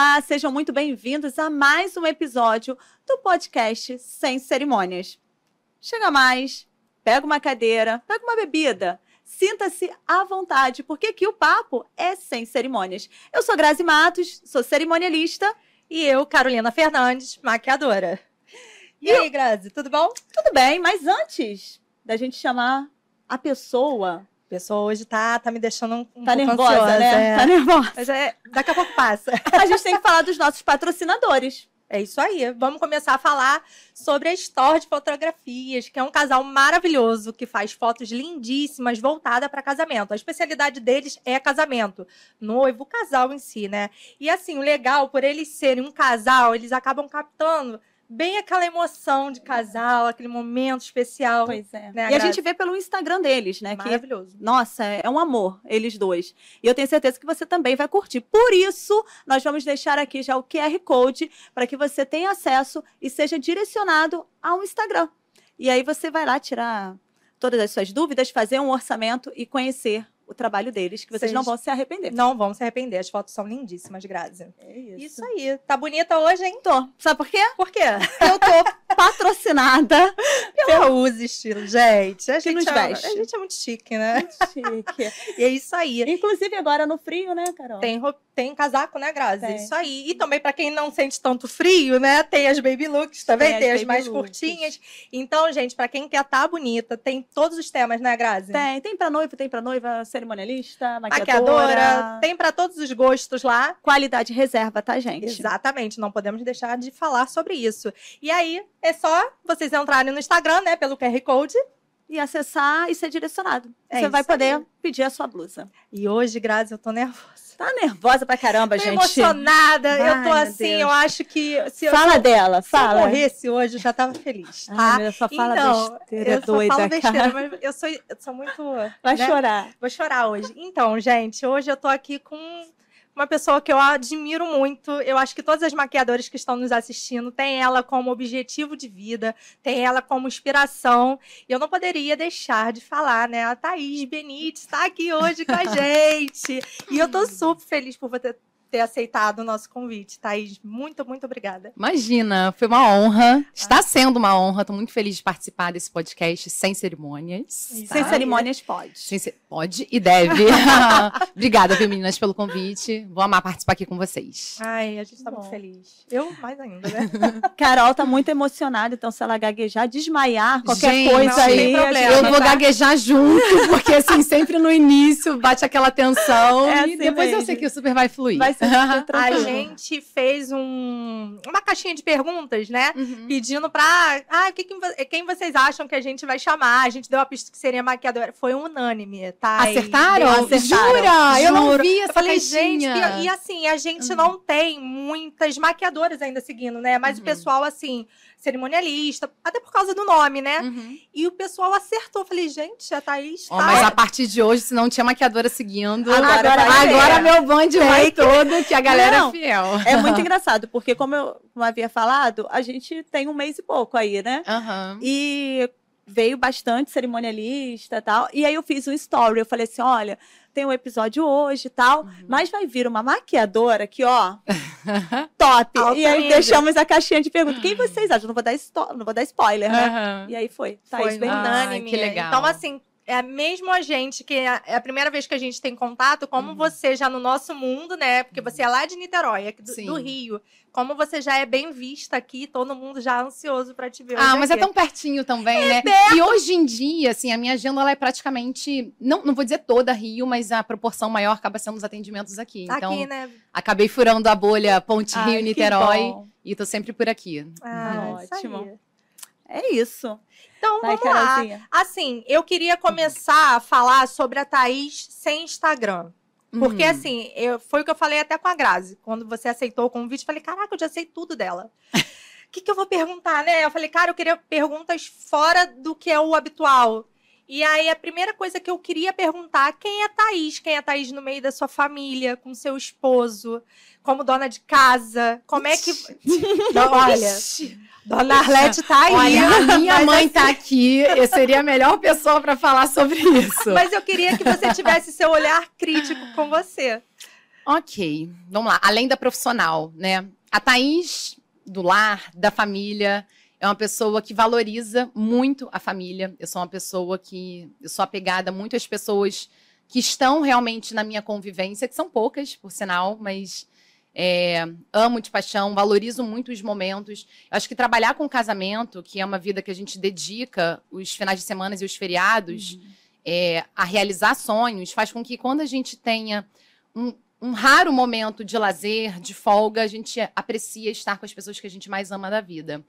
Olá, sejam muito bem-vindos a mais um episódio do podcast Sem Cerimônias. Chega mais, pega uma cadeira, pega uma bebida, sinta-se à vontade, porque aqui o papo é sem cerimônias. Eu sou Grazi Matos, sou cerimonialista. E eu, Carolina Fernandes, maquiadora. E, e aí, Grazi, tudo bom? Tudo bem, mas antes da gente chamar a pessoa a pessoa hoje tá, tá me deixando um, um tá pouco nervosa, ansiosa, né? É. Tá nervosa. Mas é, daqui a pouco passa. A gente tem que falar dos nossos patrocinadores. É isso aí. Vamos começar a falar sobre a Store de Fotografias, que é um casal maravilhoso que faz fotos lindíssimas voltada para casamento. A especialidade deles é casamento, noivo, casal em si, né? E assim, o legal, por eles serem um casal, eles acabam captando bem aquela emoção de casal, aquele momento especial. Pois é. Né, e a gente vê pelo Instagram deles, né? Que, Maravilhoso. nossa, é um amor, eles dois. E eu tenho certeza que você também vai curtir. Por isso, nós vamos deixar aqui já o QR Code para que você tenha acesso e seja direcionado ao Instagram. E aí você vai lá tirar todas as suas dúvidas, fazer um orçamento e conhecer o trabalho deles, que vocês Vocês não vão se arrepender. Não vão se arrepender. As fotos são lindíssimas, Grazi. É Isso aí. Tá bonita hoje, hein? Tô. Sabe por quê? Por quê? Eu tô patrocinada Pela usa estilo, gente. A gente, nos é, veste. a gente é muito chique, né? Chique. E é isso aí. Inclusive agora no frio, né, Carol? Tem, tem casaco, né, Grazi? Tem. Isso aí. E também, pra quem não sente tanto frio, né? Tem as baby looks também, Tem tem, as mais looks. curtinhas. Então, gente, pra quem quer estar bonita, tem todos os temas, né, Grazi? Tem, tem pra noivo, tem pra noiva cerimonialista, maquiadora. Maquiadora, tem pra todos os gostos lá. Qualidade reserva, tá, gente? Exatamente, não podemos deixar de falar sobre isso. E aí, é só vocês entrarem no Instagram, né, pelo QR Code. E acessar e ser direcionado. É Você vai isso aí. poder pedir a sua blusa. E hoje, Grazi, eu tô nervosa. Tá nervosa pra caramba, Tô gente. emocionada. Ai, eu tô assim, Deus. eu acho que se eu, Fala se eu- dela, se eu fala. morresse hoje, eu já tava feliz, tá? Ai, meu, só fala então, besteira eu só doida, falo besteira, cara. mas eu sou, eu sou muito. Vai né? chorar. Vou chorar hoje. Então, gente, hoje eu tô aqui com uma pessoa que eu admiro muito. Eu acho que todas as maquiadoras que estão nos assistindo têm ela como objetivo de vida, têm ela como inspiração. E eu não poderia deixar de falar, né? A Thaís Benítez está aqui hoje com a gente. E eu tô super feliz por você ter aceitado o nosso convite, Thaís. Muito, muito obrigada. Imagina, foi uma honra. Está sendo uma honra. Estou muito feliz de participar desse podcast sem cerimônias. Isso. Sem Tá. cerimônias, pode. Sem ce- Pode e deve. Obrigada, viu, meninas, pelo convite. Vou amar participar aqui com vocês. Ai, a gente tá Bom. muito feliz. Eu mais ainda, né? Carol tá muito emocionada, então se ela gaguejar, desmaiar, qualquer Gente, coisa não aí. problema. Eu vou tá- gaguejar junto, porque assim, sempre no início bate aquela tensão É e assim depois eu mesmo. sei que o super vai fluir. Vai A tranquilo. gente fez um, uma caixinha de perguntas, né? Uhum. Pedindo pra. Ah, que que quem vocês acham que a gente vai chamar? A gente deu a pista que seria maquiadora. Foi unânime, tá? E Acertaram? Jura? Eu não Juro. vi Eu essa falei, gente, caixinha. e, e assim, a gente Uhum. não tem muitas maquiadoras ainda seguindo, né? Mas Uhum. o pessoal, assim, cerimonialista, até por causa do nome, né? Uhum. E o pessoal acertou. Eu falei, gente, a Thaís tá. mas a partir de hoje, se não tinha maquiadora seguindo, Agora agora, ter. meu band vai todo, que a galera Não. é fiel. É muito engraçado, porque como eu como eu havia falado, a gente tem um mês e pouco aí, né? Aham. E veio bastante cerimonialista e tal. E aí eu fiz um story. Eu falei assim: olha, tem um episódio hoje e tal, Uhum. mas vai vir uma maquiadora aqui, ó, top. E aí nível. deixamos a caixinha de perguntas. Quem vocês acham? Não vou dar, não vou dar spoiler, né? Aham. E aí foi. Foi Thaís Bernardo. unânime. que legal. Então, assim, é mesmo a gente, que é é a primeira vez que a gente tem contato, como Uhum. você já no nosso mundo, né? Porque você é lá de Niterói, aqui do, do Rio. Como você já é bem vista aqui, todo mundo já ansioso pra te ver. Ah, mas é aqui. tão pertinho também, né? E hoje em dia, assim, a minha agenda ela é praticamente, não, não vou dizer toda Rio, mas a proporção maior acaba sendo os atendimentos aqui. Então, Aqui, né? acabei furando a bolha Ponte Ai, que Rio-Niterói bom. e tô sempre por aqui. Ah, isso ótimo. É isso. Então, Vai, vamos lá. Assim, eu queria começar a falar sobre a Thaís sem Instagram. Porque, Uhum. assim, eu- foi o que eu falei até com a Grazi. Quando você aceitou o convite, eu falei, caraca, eu já sei tudo dela. O que, que eu vou perguntar, né? Eu falei, cara, eu queria perguntas fora do que é o habitual. E aí, a primeira coisa que eu queria perguntar, quem é Thaís? Quem é Thaís no meio da sua família, com seu esposo, como dona de casa? Como é que... Olha, Dona Arlete tá aí. Olha, a minha mãe assim- tá aqui, eu seria a melhor pessoa pra falar sobre isso. Mas eu queria que você tivesse seu olhar crítico com você. Ok, vamos lá. Além da profissional, né? A Thaís, do lar, da família, é uma pessoa que valoriza muito a família. Eu sou uma pessoa que. Eu sou apegada muito às pessoas que estão realmente na minha convivência, que são poucas, por sinal, mas é, amo de paixão, valorizo muito os momentos. Acho que trabalhar com casamento, que é uma vida que a gente dedica os finais de semana e os feriados uhum. é, a realizar sonhos, faz com que quando a gente tenha um, um raro momento de lazer, de folga, a gente aprecia estar com as pessoas que a gente mais ama da vida.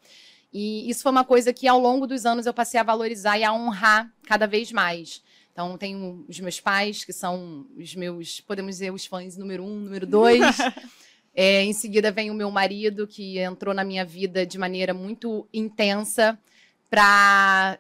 E isso foi uma coisa que ao longo dos anos eu passei a valorizar e a honrar cada vez mais. Então, tenho os meus pais, que são os meus, podemos dizer, os fãs número um, número dois. é, em seguida, vem o meu marido, que entrou na minha vida de maneira muito intensa para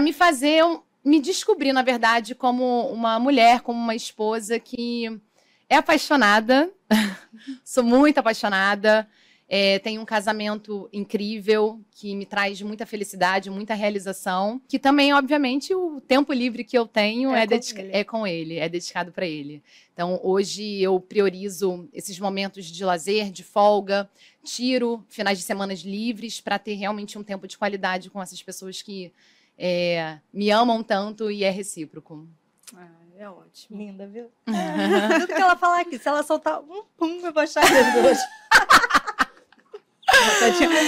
me fazer, me descobrir, na verdade, como uma mulher, como uma esposa que é apaixonada. Sou muito apaixonada. É, tenho um casamento incrível que me traz muita felicidade, muita realização. Que também, obviamente, o tempo livre que eu tenho é, é, com, ele. é com ele, é dedicado para ele. Então, hoje eu priorizo esses momentos de lazer, de folga, tiro finais de semanas livres para ter realmente um tempo de qualidade com essas pessoas que é, me amam tanto e é recíproco. Ah, é ótimo. Linda, viu? Tudo que ela falar aqui, se ela soltar um pum, eu vou achar hoje.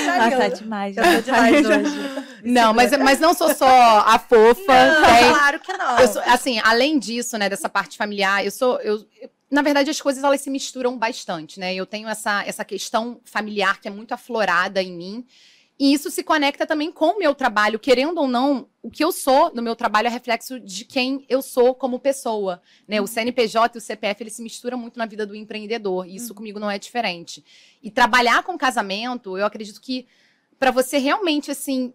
Tá, tá demais. Eu tô demais hoje. Não, mas, mas não sou só a fofa. Não, tem... claro que não. Sou, assim, além disso, né, dessa parte familiar, eu sou. Eu, na verdade, as coisas elas se misturam bastante, né? Eu tenho essa, essa questão familiar que é muito aflorada em mim. E isso se conecta também com o meu trabalho, querendo ou não, o que eu sou no meu trabalho é reflexo de quem eu sou como pessoa, né? O uhum. CNPJ e o CPF, ele se misturam muito na vida do empreendedor, e isso uhum. comigo não é diferente. E trabalhar com casamento, eu acredito que para você realmente assim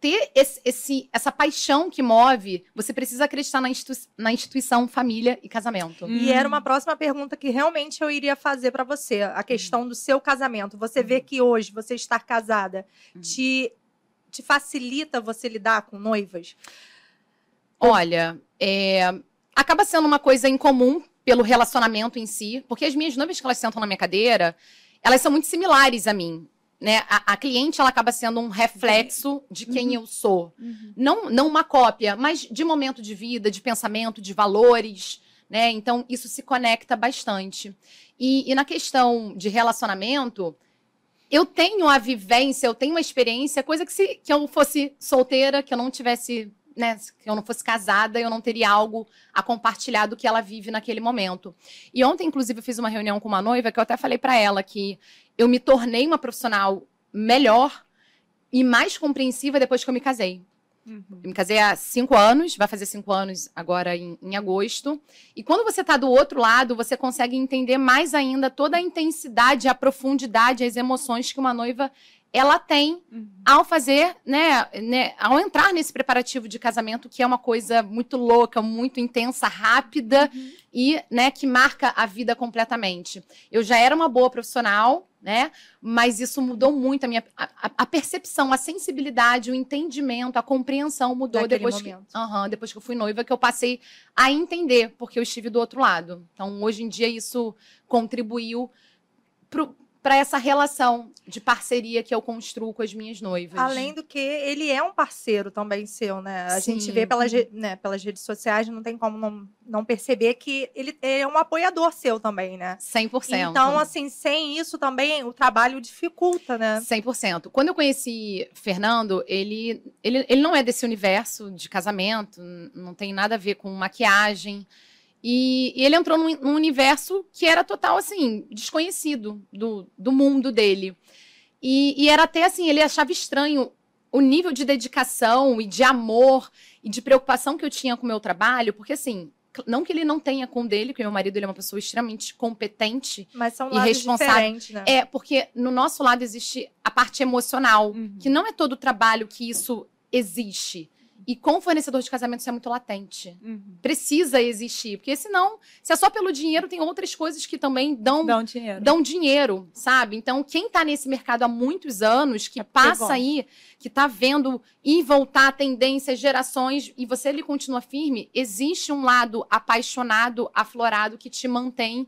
ter esse, esse, essa paixão que move, você precisa acreditar na, institu na instituição família e casamento. E era uma próxima pergunta que realmente eu iria fazer para você, a questão do seu casamento. Você vê que hoje você estar casada te, te facilita você lidar com noivas? Olha, é, acaba sendo uma coisa incomum pelo relacionamento em si, porque as minhas noivas que elas sentam na minha cadeira, elas são muito similares a mim né, a, a, cliente ela acaba sendo um reflexo de quem uhum. eu sou. Uhum. Não, não uma cópia, mas de momento de vida, de pensamento, de valores. Né? Então, isso se conecta bastante. E, e na questão de relacionamento, eu tenho a vivência, eu tenho uma experiência, coisa que se que eu fosse solteira, que eu não tivesse, né, que eu não fosse casada, eu não teria algo a compartilhar do que ela vive naquele momento. E ontem, inclusive, eu fiz uma reunião com uma noiva que eu até falei para ela que eu me tornei uma profissional melhor e mais compreensiva depois que eu me casei. Uhum. Eu me casei há cinco anos, vai fazer cinco anos agora em, em agosto. E quando você está do outro lado, você consegue entender mais ainda toda a intensidade, a profundidade, as emoções que uma noiva ela tem uhum. ao fazer, né, né, ao entrar nesse preparativo de casamento, que é uma coisa muito louca, muito intensa, rápida uhum. e, né, que marca a vida completamente. Eu já era uma boa profissional, né? Mas isso mudou muito a minha a, a percepção, a sensibilidade, o entendimento, a compreensão mudou Naquele depois momento. que, uhum, depois que eu fui noiva, que eu passei a entender porque eu estive do outro lado. Então, hoje em dia isso contribuiu pro para essa relação de parceria que eu construo com as minhas noivas. Além do que ele é um parceiro também seu, né? A Sim. gente vê pelas, né, pelas redes sociais, não tem como não, não perceber que ele é um apoiador seu também, né? 100%. Então, assim, sem isso também o trabalho dificulta, né? 100%. Quando eu conheci Fernando, ele, ele, ele não é desse universo de casamento, não tem nada a ver com maquiagem. E, e ele entrou num, num, universo que era total, assim, desconhecido do, do mundo dele. E, e era até assim, ele achava estranho o nível de dedicação e de amor e de preocupação que eu tinha com o meu trabalho, porque assim, não que ele não tenha com dele, que meu marido ele é uma pessoa extremamente competente Mas são e responsável. Né? É, porque no nosso lado existe a parte emocional, uhum. que não é todo o trabalho que isso existe. E com fornecedor de casamento isso é muito latente. Uhum. Precisa existir. Porque senão, se é só pelo dinheiro, tem outras coisas que também dão, dão dinheiro. Dão dinheiro, sabe? Então, quem está nesse mercado há muitos anos, que é passa aí, que está vendo ir voltar tendências, gerações, e você ele continua firme, existe um lado apaixonado, aflorado, que te mantém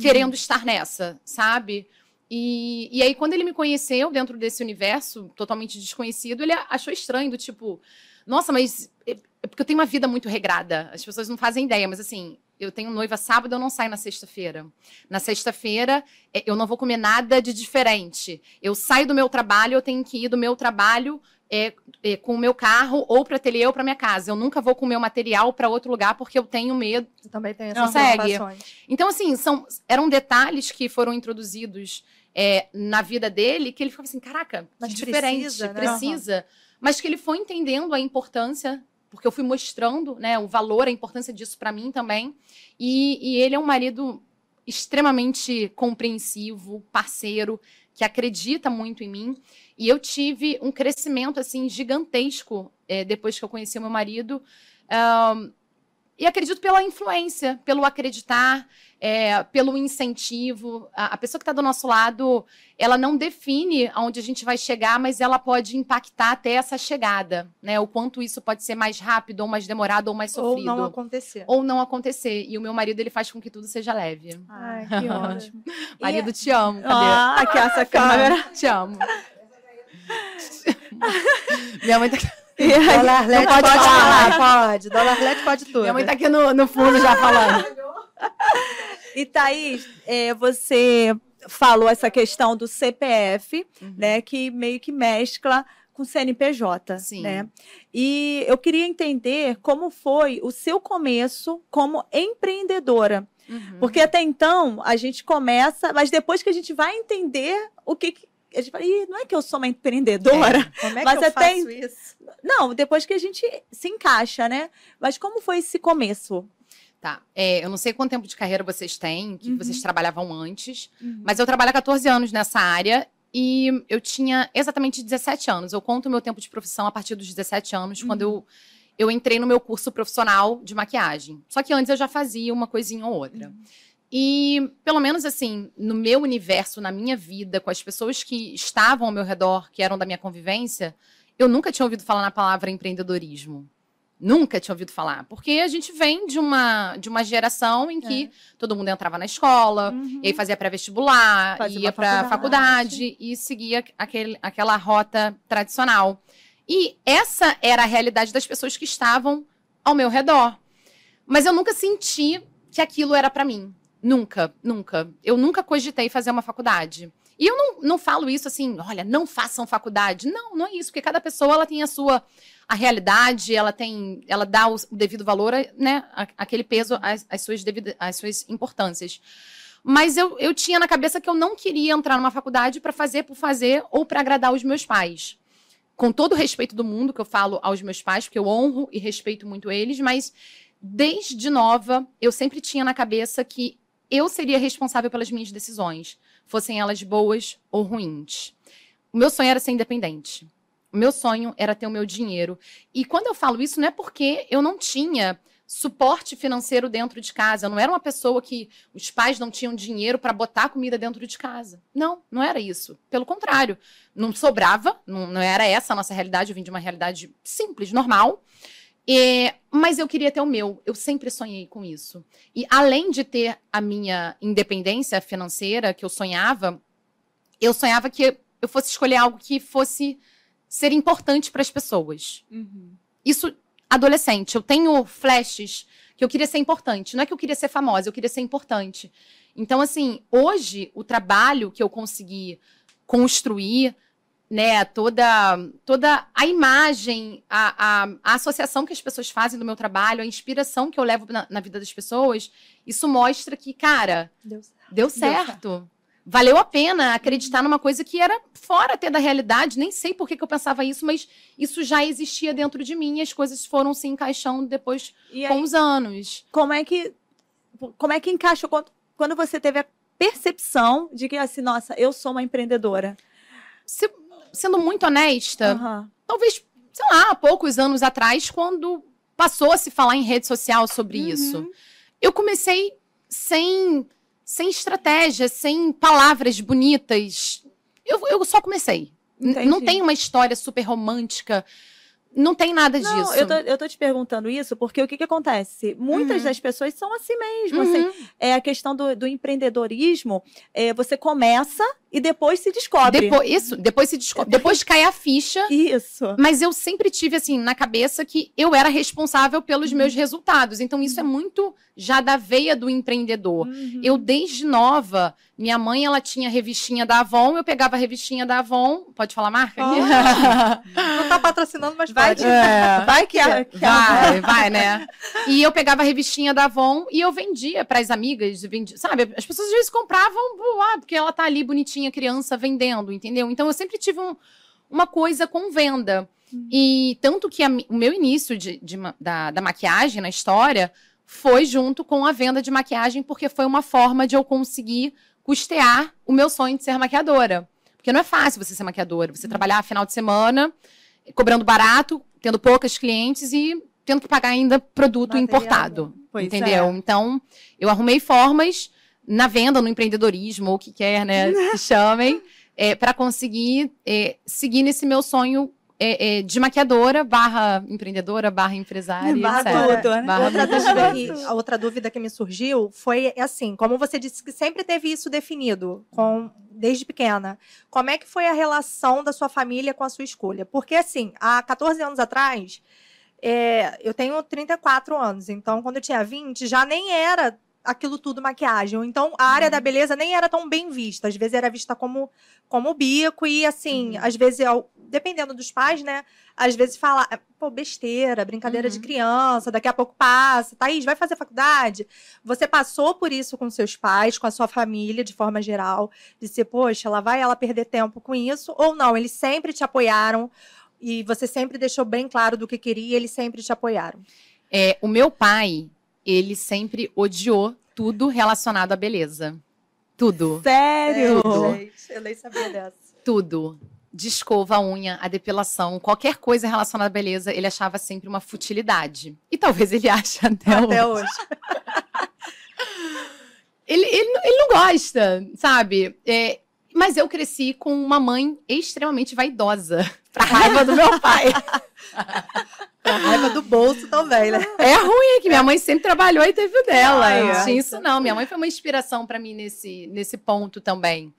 querendo estar nessa, sabe? E, e aí, quando ele me conheceu dentro desse universo totalmente desconhecido, ele achou estranho, do tipo, nossa, mas é, é porque eu tenho uma vida muito regrada. As pessoas não fazem ideia, mas assim, eu tenho noiva sábado, eu não saio na sexta-feira. Na sexta-feira, é, eu não vou comer nada de diferente. Eu saio do meu trabalho, eu tenho que ir do meu trabalho é, é, com o meu carro ou para ateliê ou para minha casa. Eu nunca vou com o meu material para outro lugar porque eu tenho medo. Eu também tem essas Consegue? Então, assim, são, eram detalhes que foram introduzidos é, na vida dele que ele ficava assim, caraca, mas diferente, precisa, né? precisa. Uhum. Mas que ele foi entendendo a importância porque eu fui mostrando né, o valor, a importância disso para mim também. E, e, ele é um marido extremamente compreensivo, parceiro, que acredita muito em mim. E eu tive um crescimento assim gigantesco é, depois que eu conheci o meu marido. E acredito pela influência, pelo acreditar, é, pelo incentivo. A, a pessoa que está do nosso lado, ela não define aonde a gente vai chegar, mas ela pode impactar até essa chegada, né? O quanto isso pode ser mais rápido, ou mais demorado, ou mais sofrido. Ou não acontecer. Ou não acontecer. E o meu marido, ele faz com que tudo seja leve. Ai, que ótimo. marido, e... te amo. Cadê? Ah, aqui essa câmera. te amo. Minha mãe tá Dólar LED pode, pode falar. falar. Pode. Dólar LED pode tudo. Minha mãe tá aqui no, no fundo já falando. e Thaís, é, você falou essa questão do CPF, uhum. né? Que meio que mescla com CNPJ, Sim. né? E eu queria entender como foi o seu começo como empreendedora. Uhum. Porque até então a gente começa, mas depois que a gente vai entender o que, a gente fala, não é que eu sou uma empreendedora. É, como é mas que eu até... faço isso? Não, depois que a gente se encaixa, né? Mas como foi esse começo? Tá. É, eu não sei quanto tempo de carreira vocês têm, que uhum. vocês trabalhavam antes, uhum. mas eu trabalho há 14 anos nessa área e eu tinha exatamente 17 anos. Eu conto o meu tempo de profissão a partir dos 17 anos, uhum. quando eu, eu entrei no meu curso profissional de maquiagem. Só que antes eu já fazia uma coisinha ou outra. E, pelo menos assim, no meu universo, na minha vida, com as pessoas que estavam ao meu redor, que eram da minha convivência, eu nunca tinha ouvido falar na palavra empreendedorismo. Nunca tinha ouvido falar. Porque a gente vem de uma, de uma geração em que é. todo mundo entrava na escola, uhum. e aí fazia pré-vestibular, ia para faculdade e seguia aquele, aquela rota tradicional. E essa era a realidade das pessoas que estavam ao meu redor. Mas eu nunca senti que aquilo era para mim. Nunca, nunca. Eu nunca cogitei fazer uma faculdade. E eu não, não falo isso assim, olha, não façam faculdade. Não, não é isso, porque cada pessoa ela tem a sua a realidade, ela tem, ela dá o, o devido valor, né, aquele peso às suas devidas, às suas importâncias. Mas eu, eu tinha na cabeça que eu não queria entrar numa faculdade para fazer por fazer ou para agradar os meus pais. Com todo o respeito do mundo que eu falo aos meus pais, porque eu honro e respeito muito eles, mas desde nova eu sempre tinha na cabeça que eu seria responsável pelas minhas decisões, fossem elas boas ou ruins. O meu sonho era ser independente. O meu sonho era ter o meu dinheiro. E quando eu falo isso, não é porque eu não tinha suporte financeiro dentro de casa. Eu não era uma pessoa que os pais não tinham dinheiro para botar comida dentro de casa. Não, não era isso. Pelo contrário, não sobrava, não, não era essa a nossa realidade. Eu vim de uma realidade simples, normal. E, mas eu queria ter o meu. Eu sempre sonhei com isso. E além de ter a minha independência financeira que eu sonhava, eu sonhava que eu fosse escolher algo que fosse ser importante para as pessoas. Uhum. Isso, adolescente. Eu tenho flashes que eu queria ser importante. Não é que eu queria ser famosa, eu queria ser importante. Então, assim, hoje, o trabalho que eu consegui construir né, toda, toda a imagem, a, a, a, associação que as pessoas fazem do meu trabalho, a inspiração que eu levo na, na vida das pessoas, isso mostra que, cara, deu, deu certo. Deu certo. Valeu a pena acreditar numa coisa que era fora até da realidade. Nem sei por que, que eu pensava isso, mas isso já existia dentro de mim e as coisas foram se encaixando depois com os anos. Como é que como é que encaixa quando, quando você teve a percepção de que assim, nossa, eu sou uma empreendedora? Se, sendo muito honesta, uhum. talvez, sei lá, há poucos anos atrás, quando passou a se falar em rede social sobre uhum. isso, eu comecei sem, sem estratégia, sem palavras bonitas. Eu, eu só comecei. Não tem uma história super romântica. não tem nada disso. Não, eu tô, eu tô te perguntando isso porque o que, que acontece? Muitas Uhum. das pessoas são assim mesmo. Assim, Uhum. é a questão do, do empreendedorismo. É, você começa e depois se descobre. Depois, isso, depois se descobre. Depois cai a ficha. Isso. Mas eu sempre tive, assim, na cabeça que eu era responsável pelos meus resultados. Então, isso é muito já da veia do empreendedor. Uhum. Eu, desde nova, minha mãe, ela tinha revistinha da Avon, eu pegava a revistinha da Avon. Pode falar marca? aqui? Não tá patrocinando, mas Vai pode. que, vai que, a, que a- Vai, vai, né? E eu pegava a revistinha da Avon e eu vendia para as amigas, vendia, sabe? As pessoas às vezes compravam, ah, porque ela tá ali bonitinha, criança, vendendo, entendeu? Então eu sempre tive um- uma coisa com venda. E tanto que a o meu início de, de da, da maquiagem na história foi junto com a venda de maquiagem, porque foi uma forma de eu conseguir custear o meu sonho de ser maquiadora. Porque não é fácil você ser maquiadora, você trabalhar final de semana, cobrando barato, tendo poucas clientes e tendo que pagar ainda produto Material, importado. Pois entendeu? é. Então, eu arrumei formas na venda, no empreendedorismo, ou o que quer, né? Que chamem, para conseguir é, seguir nesse meu sonho é, é, de maquiadora, barra empreendedora, barra empresária. Barra tudo, né? Barra Outra dúvida, a outra dúvida que me surgiu foi assim, como você disse que sempre teve isso definido com desde pequena. Como é que foi a relação da sua família com a sua escolha? Porque assim, há 14 anos atrás, é, eu tenho 34 anos, então quando eu tinha 20 já nem era aquilo tudo maquiagem. Então a área da beleza nem era tão bem vista, às vezes era vista como como bico e assim, às vezes dependendo dos pais, né? Às vezes fala, pô, besteira, brincadeira de Uhum. criança, daqui a pouco passa. Thaís, vai fazer faculdade? Você passou por isso com seus pais, com a sua família, de forma geral, de ser, poxa, ela vai ela perder tempo com isso? Ou não, eles sempre te apoiaram e você sempre deixou bem claro do que queria e eles sempre te apoiaram. É, o meu pai, ele sempre odiou tudo relacionado à beleza. Tudo. Sério? gente, eu nem sabia dessa. Tudo. De escova, a unha, a depilação, qualquer coisa relacionada à beleza, ele achava sempre uma futilidade. E talvez ele ache até, Até hoje. hoje. Ele, ele, não- ele não gosta, sabe? É, mas eu cresci com uma mãe extremamente vaidosa. Pra raiva do meu pai. A raiva do bolso também, né? É ruim, que minha mãe sempre trabalhou e teve o dela. Ai, não tinha isso, não. Minha mãe foi uma inspiração pra mim nesse, nesse ponto também.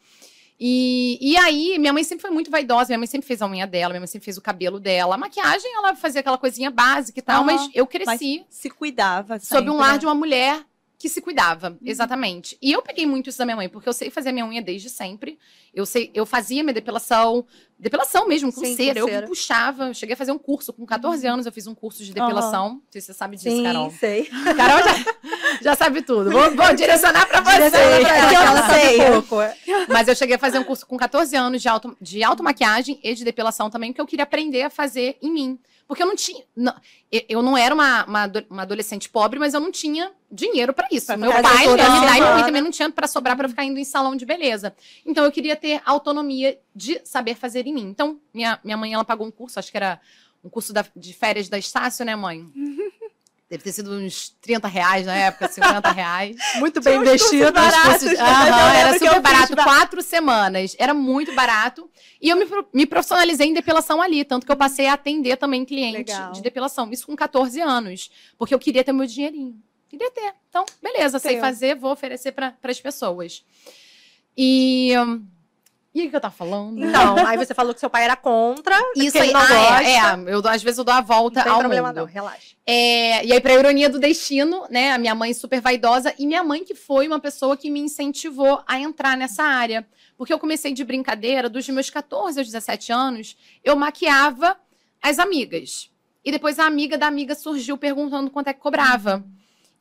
E, e aí, minha mãe sempre foi muito vaidosa, minha mãe sempre fez a unha dela, minha mãe sempre fez o cabelo dela. A maquiagem, ela fazia aquela coisinha básica e tal, Aham. mas eu cresci Se cuidava. sob um sempre, lar né? de uma mulher que se cuidava, exatamente. E eu peguei muito isso da minha mãe, porque eu sei fazer minha unha desde sempre. Eu sei, eu fazia minha depilação, depilação mesmo, com Sim, com cera. Eu cera. que puxava, eu cheguei a fazer um curso com 14 anos, eu fiz um curso de depilação. Não sei se você sabe disso, Sim, Carol. sei. Carol já, já sabe tudo. Vou, vou direcionar pra você. Direciona pra ela, que ela Eu sei. Mas eu cheguei a fazer um curso com 14 anos de, auto, de automaquiagem e de depilação também, porque eu queria aprender a fazer em mim. Porque eu não tinha. não- eu, não era uma, uma, uma adolescente pobre, mas eu não tinha dinheiro pra isso. Pra Meu pai, toda minha mãe semana. também, também não tinha pra sobrar pra ficar indo em salão de beleza. Então eu queria ter autonomia de saber fazer em mim. Então, minha, minha mãe, ela pagou um curso, acho que era um curso da- de férias da Estácio, né, mãe? Deve ter sido uns 30 reais na época, 50 reais. Muito bem investido. baratos. Cursos- mas eu Aham, lembro era super fiz barato, ba- quatro semanas. Era muito barato. E eu me, me profissionalizei em depilação ali, tanto que eu passei a atender também cliente Legal. de depilação. Isso com 14 anos, porque eu queria ter meu dinheirinho. Queria ter. Então, beleza, sei Teu. fazer, vou oferecer para as pessoas. E. E o que eu tava falando? Então, aí você falou que seu pai era contra. Isso aí, não ah, gosta. é, é, eu, às vezes eu dou a volta Não tem ao problema, mundo. não, relaxa. É, e aí, pra ironia do destino, né? A minha mãe super vaidosa e minha mãe que foi uma pessoa que me incentivou a entrar nessa área. Porque eu comecei de brincadeira, dos meus 14 aos 17 anos, eu maquiava as amigas. E depois a amiga da amiga surgiu perguntando quanto é que cobrava.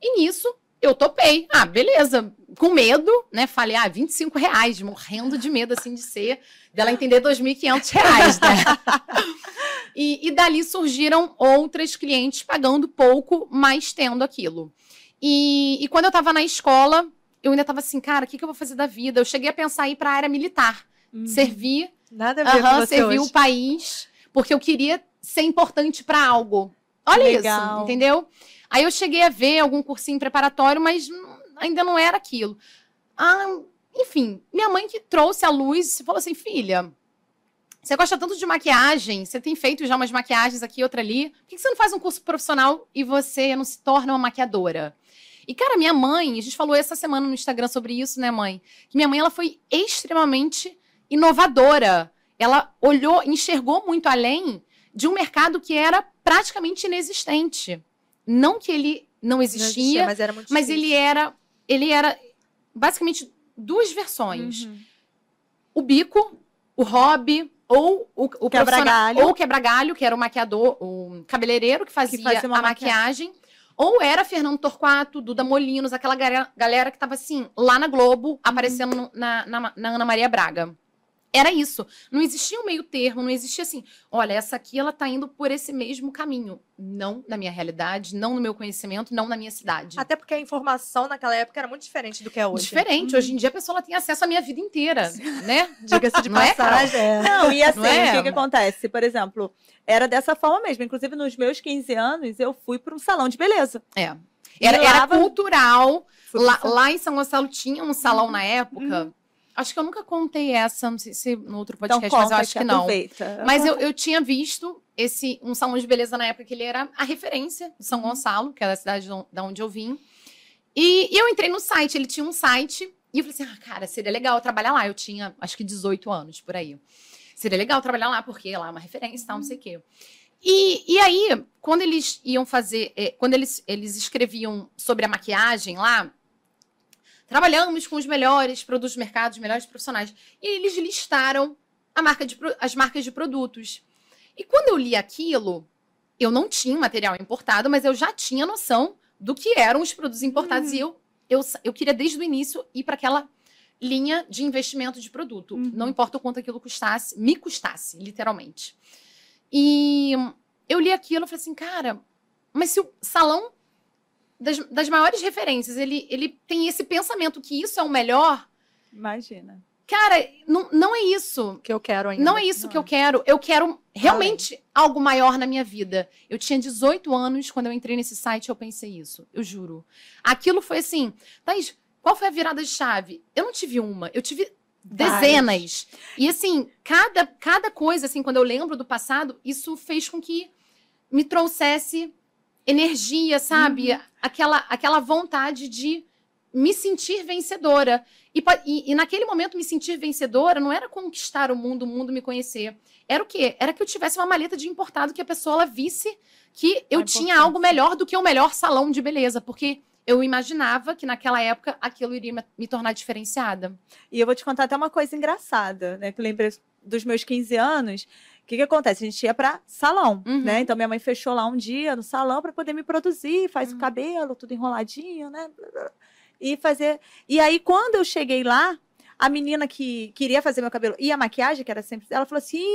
E nisso, eu topei. Ah, beleza. Com medo, né? Falei, ah, 25 reais, morrendo de medo, assim, de ser, dela entender 2.500 reais, né? E, e dali surgiram outras clientes pagando pouco, mas tendo aquilo. E, e quando eu tava na escola, eu ainda tava assim, cara, o que, que eu vou fazer da vida? Eu cheguei a pensar em ir pra área militar, Uhum. servir, Nada a ver com você servir hoje. o país, porque eu queria ser importante pra algo. Olha Legal. isso, entendeu? Aí eu cheguei a ver algum cursinho preparatório, mas hum, ainda não era aquilo. Ah, enfim, minha mãe que trouxe a luz e falou assim: filha, Você gosta tanto de maquiagem, você tem feito já umas maquiagens aqui, outra ali. Por que você não faz um curso profissional e você não se torna uma maquiadora? E, cara, minha mãe, a gente falou essa semana no Instagram sobre isso, né, mãe? Que minha mãe, ela foi extremamente inovadora. Ela olhou, enxergou muito além de um mercado que era praticamente inexistente. Não que ele não existia, não existia mas, era mas ele era, ele era basicamente duas versões. Uhum. O bico, o hobby, ou o, o quebra-galho. Ou quebra-galho, que era o maquiador, o cabeleireiro que fazia, que fazia a maquiagem. maquiagem. Ou era Fernando Torquato, Duda Molinos, aquela galera, galera que tava assim, lá na Globo, uhum. aparecendo na, na, na Ana Maria Braga. Era isso. Não existia um meio termo, não existia assim, olha, essa aqui ela tá indo por esse mesmo caminho. Não na minha realidade, não no meu conhecimento, não na minha cidade. Até porque a informação naquela época era muito diferente do que é hoje. Diferente. Uhum. Hoje em dia a pessoa tem acesso à minha vida inteira, né? Diga-se de não é, passagem. É, não, e assim, é? o que, que acontece? Por exemplo, era dessa forma mesmo. Inclusive, nos meus 15 anos, eu fui para um salão de beleza. É. Era, era cultural. Lá, lá, em São Gonçalo tinha um salão uhum. na época. Uhum Acho que eu nunca contei essa, não sei se no outro podcast, então, mas eu acho que, não. Mas eu, eu tinha visto esse um salão de beleza na época que ele era a referência de São uhum. Gonçalo, que é a cidade da onde eu vim. E, e, eu entrei no site, ele tinha um site, e eu falei assim: ah, cara, seria legal trabalhar lá. Eu tinha, acho que 18 anos por aí. Seria legal trabalhar lá, porque lá é uma referência e tal, não sei o quê. E, e aí, quando eles iam fazer, eh, quando eles, eles escreviam sobre a maquiagem lá, Trabalhamos com os melhores produtos do mercado, os melhores profissionais. E eles listaram marca de, as marcas de produtos. E quando eu li aquilo, eu não tinha material importado, mas eu já tinha noção do que eram os produtos importados. Uhum. E eu, eu, eu queria, desde o início, ir para aquela linha de investimento de produto. Uhum. Não importa o quanto aquilo custasse, me custasse, literalmente. E eu li aquilo e falei assim, cara, mas se o salão das, das maiores referências. Ele, ele tem esse pensamento que isso é o melhor. Imagina. Cara, não, não é isso. Que eu quero ainda. Não é isso não que eu quero. Eu quero realmente Além. algo maior na minha vida. Eu tinha 18 anos quando eu entrei nesse site eu pensei isso. Eu juro. Aquilo foi assim. Thaís, qual foi a virada de chave? Eu não tive uma, eu tive dezenas. E assim, cada, cada coisa, assim, quando eu lembro do passado, isso fez com que me trouxesse energia, sabe? Uhum. Aquela, aquela vontade de me sentir vencedora. E, e, e, naquele momento, me sentir vencedora não era conquistar o mundo, o mundo me conhecer. Era o quê? Era que eu tivesse uma maleta de importado que a pessoa ela visse que eu tinha algo melhor do que o melhor salão de beleza. Porque eu imaginava que naquela época aquilo iria me tornar diferenciada. E eu vou te contar até uma coisa engraçada, né? Que eu lembrei dos meus 15 anos. O que, que acontece? A gente ia para salão, uhum. né? Então minha mãe fechou lá um dia no salão para poder me produzir, faz uhum. o cabelo, tudo enroladinho, né? E fazer. E aí, quando eu cheguei lá, a menina que queria fazer meu cabelo e a maquiagem, que era sempre. Ela falou assim: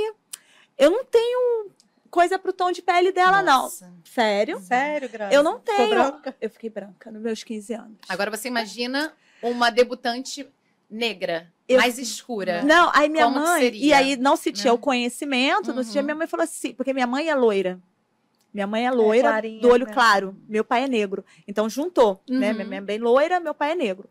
eu não tenho coisa pro tom de pele dela, Nossa. não. Sério? Sério, Graça? Eu não tenho. Eu fiquei branca nos meus 15 anos. Agora você imagina uma debutante negra, eu, mais escura. Não, aí minha Como mãe. E aí não se tinha uhum. o conhecimento, não se tinha. Uhum. Minha mãe falou assim, porque minha mãe é loira. Minha mãe é loira, é do olho né? claro. Meu pai é negro. Então juntou, né? uhum. né? Minha mãe é bem loira, meu pai é negro.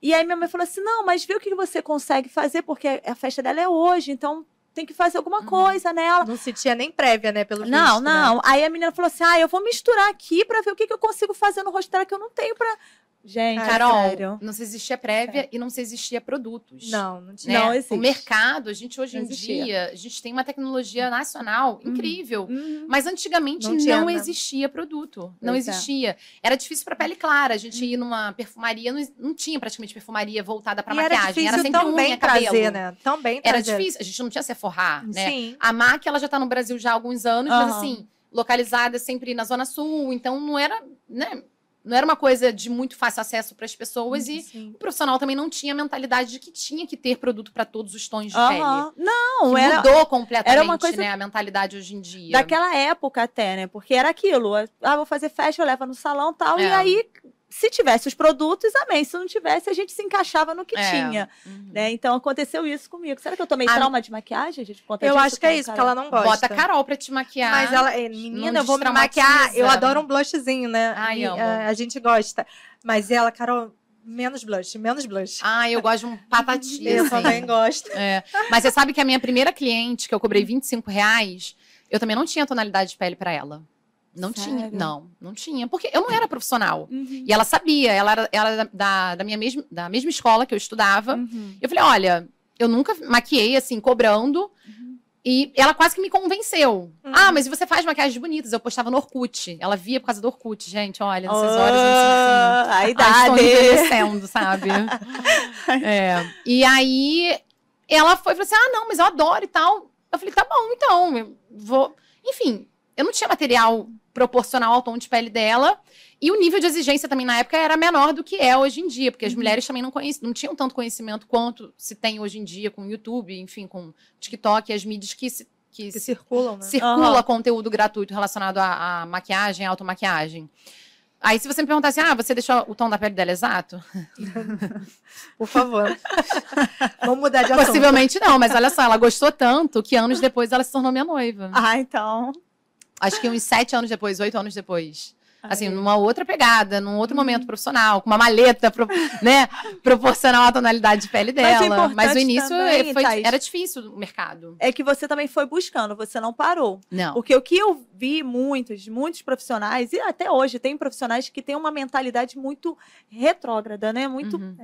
E aí minha mãe falou assim: não, mas vê o que você consegue fazer, porque a festa dela é hoje, então tem que fazer alguma uhum. coisa nela. Não se tinha nem prévia, né? Pelo Não, visto, não. Né? Aí a menina falou assim: ah, eu vou misturar aqui para ver o que, que eu consigo fazer no rosto dela que eu não tenho para Gente, Carol, sério? não se existia prévia é. e não se existia produtos. Não, não tinha. Né? Não existe. O mercado, a gente hoje não em existia. dia, a gente tem uma tecnologia nacional uhum. incrível, uhum. mas antigamente não, não existia produto, não pois é. existia. É. Era difícil para pele clara, a gente uhum. ia numa perfumaria, não, não tinha praticamente perfumaria voltada para maquiagem, era, era sempre também unha, trazer, cabelo. né? Também trazer. Era difícil, a gente não tinha Sephora, né? Sim. A MAC, ela já está no Brasil já há alguns anos, mas assim, localizada sempre na Zona Sul, então não era, né? Não era uma coisa de muito fácil acesso para as pessoas e Sim. o profissional também não tinha a mentalidade de que tinha que ter produto para todos os tons de uhum. pele. Não, era, mudou completamente, era uma coisa né, a mentalidade hoje em dia. Daquela época até, né? Porque era aquilo, ah, vou fazer festa, eu levo no salão, tal, é. e aí se tivesse os produtos, amém. Se não tivesse, a gente se encaixava no que é. tinha. Uhum. Né? Então aconteceu isso comigo. Será que eu tomei a... trauma de maquiagem? A gente conta Eu acho que é isso, porque ela não gosta. Bota a Carol pra te maquiar. Mas ela, é, menina, eu vou me maquiar. Eu adoro um blushzinho, né? Ai, a, a gente gosta. Mas ela, Carol, Menos blush, menos blush. Ah, eu gosto de um patatinho. Eu assim. também gosto. É. Mas você sabe que a minha primeira cliente, que eu cobrei 25 reais, eu também não tinha tonalidade de pele pra ela. Não tinha. Sério? Não, não tinha. Porque eu não era profissional. Uhum. E ela sabia, ela era, ela era da, da, minha mesma, da mesma escola que eu estudava. Uhum. Eu falei, olha, eu nunca maquiei assim, cobrando. E ela quase que me convenceu. Uhum. Ah, mas você faz maquiagens bonitas. Eu postava no Orkut. Ela via por causa do Orkut, gente. Olha, nessas horas eu assim, Ah, a idade. envelhecendo, sabe? É. E aí ela foi e falou assim: ah, não, mas eu adoro e tal. Eu falei, tá bom, então, eu vou. Enfim, eu não tinha material proporcional ao tom de pele dela. E o nível de exigência também na época era menor do que é hoje em dia, porque as mulheres também não, conheciam, não tinham tanto conhecimento quanto se tem hoje em dia com o YouTube, enfim, com TikTok e as mídias que, se, que, Que circulam, né? circula Aham. conteúdo gratuito relacionado à, à maquiagem, à automaquiagem. Aí, se você me perguntasse, ah, você deixou o tom da pele dela exato? Por favor. Vamos mudar de assunto. Possivelmente não, mas olha só, ela gostou tanto que anos depois ela se tornou minha noiva. Ah, então. Acho que uns sete anos depois, oito anos depois. Assim, numa outra pegada, num outro momento profissional, com uma maleta, pro- né, proporcional à tonalidade de pele Mas dela. Mas, importante o início também, eh, foi- Thaís, era difícil o mercado. É que você também foi buscando, você não parou. Não. Porque o que eu vi muitos, muitos profissionais, e até hoje tem profissionais que têm uma mentalidade muito retrógrada, né? Muito. Uhum.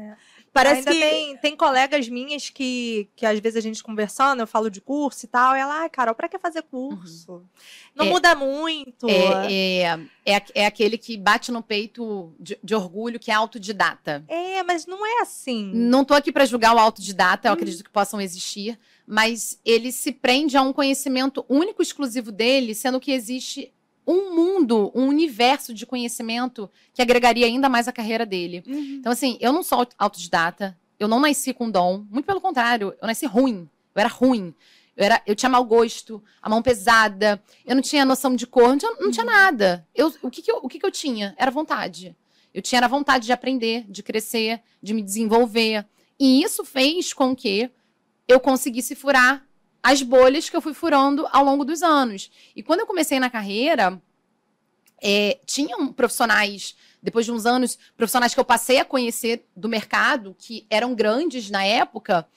Parece Ainda que. tem, tem colegas minhas que, que às vezes a gente conversando, eu falo de curso e tal, e ela, ai, Carol, pra que fazer curso? Não É. muda muito. É, é, é, é aquele que bate no peito de, de orgulho, que é autodidata. É, mas não é assim. Não tô aqui para julgar o autodidata, eu acredito que possam existir, mas ele se prende a um conhecimento único, exclusivo dele, sendo que existe um mundo, um universo de conhecimento que agregaria ainda mais a carreira dele. Uhum. Então, assim, eu não sou aut- autodidata, eu não nasci com dom, muito pelo contrário, eu nasci ruim, eu era ruim. Eu, era, eu tinha mau gosto, a mão pesada, eu não tinha noção de cor, não tinha, não tinha nada. Eu, o que, que, eu, o que, que eu tinha? Era vontade. Eu tinha a vontade de aprender, de crescer, de me desenvolver. E isso fez com que eu conseguisse furar as bolhas que eu fui furando ao longo dos anos. E quando eu comecei na carreira, é, tinham profissionais, depois de uns anos, profissionais que eu passei a conhecer do mercado, que eram grandes na época,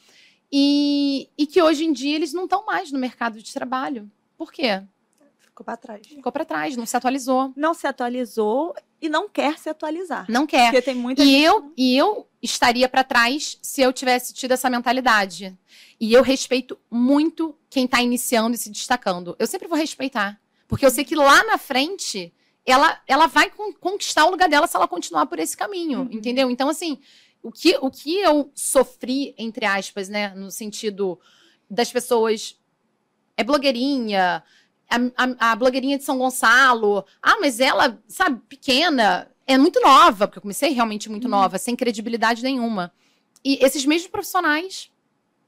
e, e que hoje em dia eles não estão mais no mercado de trabalho. Por quê? Ficou pra trás. Ficou para trás, não se atualizou. Não se atualizou e não quer se atualizar. Não quer. Porque tem muita E gente eu, e eu estaria para trás se eu tivesse tido essa mentalidade. E eu respeito muito quem está iniciando e se destacando. Eu sempre vou respeitar. Porque eu sei que lá na frente ela, ela vai con- conquistar o lugar dela se ela continuar por esse caminho, Uhum. entendeu? Então, assim, o que, o que eu sofri, entre aspas, né, no sentido das pessoas. É blogueirinha, a, a- a blogueirinha de São Gonçalo. Ah, mas ela, sabe, pequena, é muito nova, porque eu comecei realmente muito Uhum. nova, sem credibilidade nenhuma. E esses mesmos profissionais